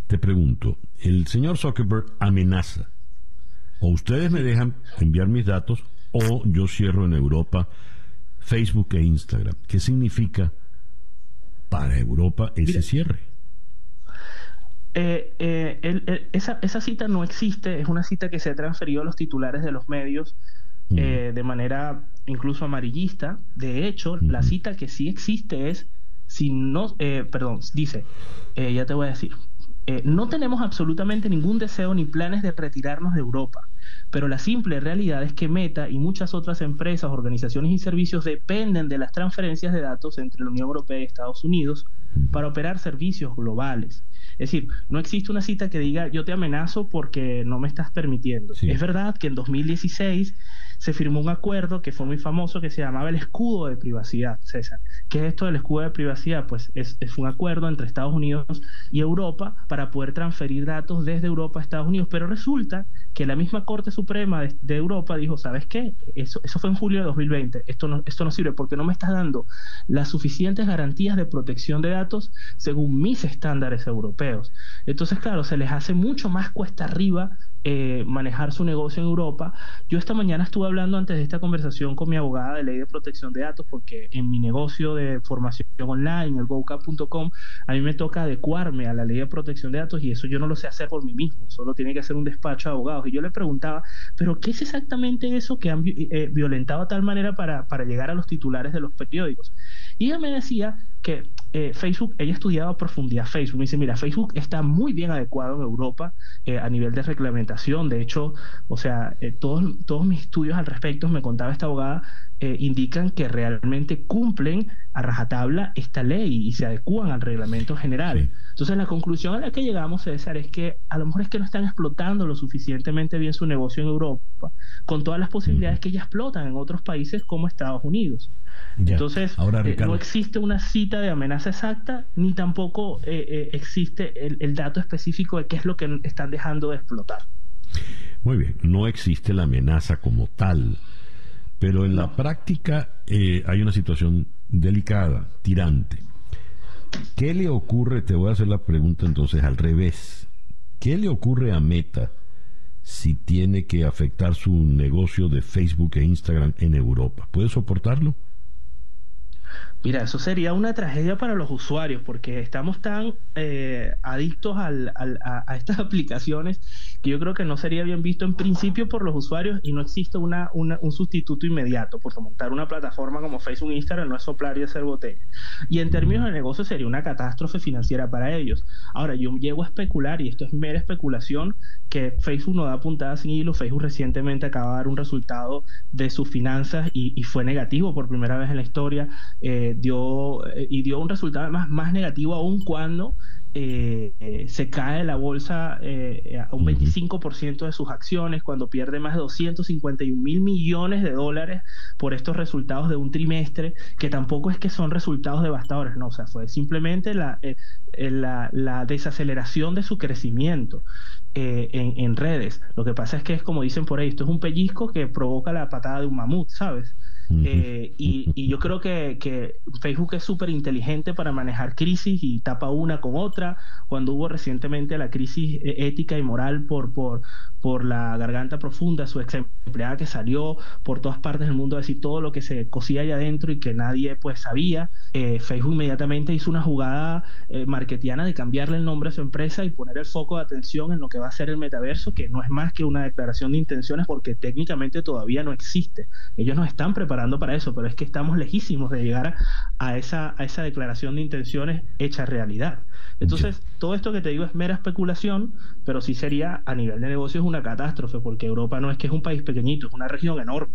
Speaker 1: Te pregunto, el señor Zuckerberg amenaza, o ustedes me dejan enviar mis datos o yo cierro en Europa Facebook e Instagram. ¿Qué significa para Europa ese cierre?
Speaker 10: Eh, eh, esa, esa, cita no existe, es una cita que se ha transferido a los titulares de los medios eh, de manera incluso amarillista. De hecho, la cita que sí existe es, si no, perdón, dice, ya te voy a decir, no tenemos absolutamente ningún deseo ni planes de retirarnos de Europa pero la simple realidad es que Meta y muchas otras empresas, organizaciones y servicios dependen de las transferencias de datos entre la Unión Europea y Estados Unidos para operar servicios globales. Es decir, no existe una cita que diga yo te amenazo porque no me estás permitiendo. Es verdad que en 2016 se firmó un acuerdo que fue muy famoso que se llamaba el escudo de privacidad, César. ¿Qué es esto del escudo de privacidad? Pues es, un acuerdo entre Estados Unidos y Europa para poder transferir datos desde Europa a Estados Unidos. Pero resulta que la misma Corte Suprema de, Europa dijo, ¿sabes qué? Eso, eso fue en julio de 2020. Esto no, esto no sirve porque no me estás dando las suficientes garantías de protección de datos según mis estándares europeos. Entonces, claro, se les hace mucho más cuesta arriba eh, manejar su negocio en Europa. Yo esta mañana estuve hablando antes de esta conversación con mi abogada de ley de protección de datos porque en mi negocio de formación online, el vocab.com, a mí me toca adecuarme a la ley de protección de datos y eso yo no lo sé hacer por mí mismo, solo tiene que hacer un despacho de abogados. Y yo le preguntaba, pero ¿qué es exactamente eso que han eh, violentado de tal manera para, para llegar a los titulares de los periódicos? Y ella me decía que eh, Facebook, ella ha estudiado a profundidad Facebook. Me dice, mira, Facebook está muy bien adecuado en Europa eh, a nivel de reglamentación. De hecho, o sea, eh, todos, todos mis estudios al respecto, me contaba esta abogada, indican que realmente cumplen a rajatabla esta ley y se adecúan al reglamento general. Entonces, la conclusión a la que llegamos, César, es que a lo mejor es que no están explotando lo suficientemente bien su negocio en Europa, con todas las posibilidades que ya explotan en otros países como Estados Unidos. Entonces, eh, no existe una cita de amenaza exacta, ni tampoco eh, eh, existe el, dato específico de qué es lo que están dejando de explotar.
Speaker 1: Muy bien, no existe la amenaza como tal, pero en la práctica hay una situación delicada, tirante. ¿Qué le ocurre? Te voy a hacer la pregunta entonces al revés. ¿Qué le ocurre a Meta si tiene que afectar su negocio de Facebook e Instagram en Europa? ¿Puede soportarlo?
Speaker 10: Mira, eso sería una tragedia para los usuarios porque estamos tan eh, adictos al, a, estas aplicaciones que yo creo que no sería bien visto en principio por los usuarios y no existe una, un sustituto inmediato porque montar una plataforma como Facebook Instagram no es soplar y hacer botella. Y en términos de negocio sería una catástrofe financiera para ellos. Ahora, yo llego a especular, y esto es mera especulación, que Facebook no da puntadas sin hilo. Facebook recientemente acaba de dar un resultado de sus finanzas y, y fue negativo por primera vez en la historia. Eh, dio, eh, y dio un resultado más, más negativo aún cuando eh, se cae la bolsa eh, a un 25% de sus acciones, cuando pierde más de 251 mil millones de dólares por estos resultados de un trimestre, que tampoco es que son resultados devastadores, no, o sea, fue simplemente la, la, la desaceleración de su crecimiento. en, en, redes. Lo que pasa es que es como dicen por ahí, esto es un pellizco que provoca la patada de un mamut, ¿sabes? Eh, y, yo creo que, Facebook es súper inteligente para manejar crisis y tapa una con otra. Cuando hubo recientemente la crisis eh, ética y moral por, por, por la garganta profunda, su ex empleada que salió por todas partes del mundo a decir todo lo que se cosía allá adentro y que nadie pues sabía, eh, Facebook inmediatamente hizo una jugada marketiana de cambiarle el nombre a su empresa y poner el foco de atención en lo que va a ser el metaverso, que no es más que una declaración de intenciones porque técnicamente todavía no existe. Ellos no están preparados para eso, pero es que estamos lejísimos de llegar a esa, a esa declaración de intenciones hecha realidad. Entonces, todo esto que te digo es mera especulación, pero sí sería a nivel de negocios una catástrofe, porque Europa no es que es un país pequeñito, es una región enorme.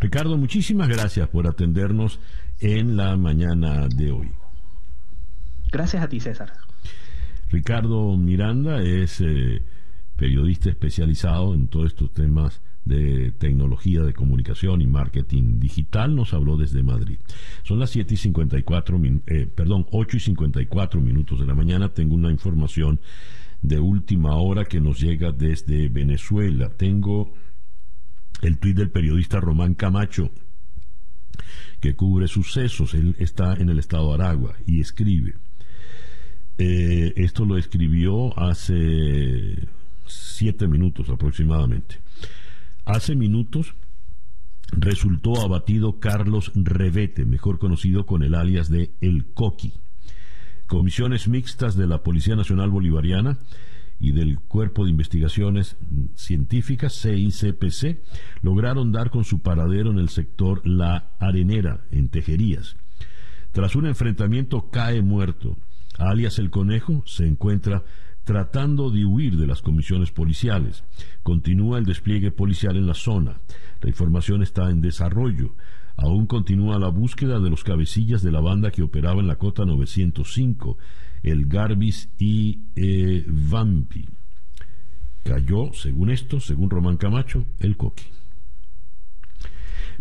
Speaker 1: Ricardo, muchísimas gracias por atendernos en la mañana de hoy.
Speaker 10: Gracias a ti, César.
Speaker 1: Ricardo Miranda es eh, periodista especializado en todos estos temas de tecnología de comunicación y marketing digital nos habló desde Madrid. Son las 7 y 54, eh, perdón, 8 y 54 minutos de la mañana. Tengo una información de última hora que nos llega desde Venezuela. Tengo el tuit del periodista Román Camacho que cubre sucesos. Él está en el estado de Aragua y escribe. Eh, esto lo escribió hace siete minutos aproximadamente. Hace minutos resultó abatido Carlos Revete, mejor conocido con el alias de El Coqui. Comisiones mixtas de la Policía Nacional Bolivariana y del Cuerpo de Investigaciones Científicas, CICPC, lograron dar con su paradero en el sector La Arenera, en Tejerías. Tras un enfrentamiento cae muerto alias el conejo, se encuentra tratando de huir de las comisiones policiales. Continúa el despliegue policial en la zona. La información está en desarrollo. Aún continúa la búsqueda de los cabecillas de la banda que operaba en la cota 905, el Garbis y eh, Vampi. Cayó, según esto, según Román Camacho, el Coqui.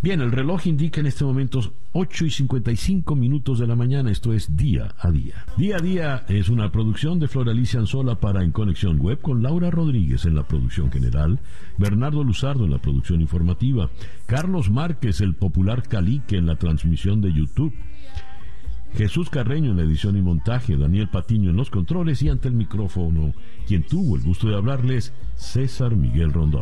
Speaker 1: Bien, el reloj indica en este momento 8 y 55 minutos de la mañana, esto es día a día. Día a día es una producción de Floralicia Anzola para En Conexión Web con Laura Rodríguez en la producción general, Bernardo Luzardo en la producción informativa, Carlos Márquez, el popular Calique en la transmisión de YouTube. Jesús Carreño en la edición y montaje, Daniel Patiño en los controles y ante el micrófono, quien tuvo el gusto de hablarles, César Miguel Rondón.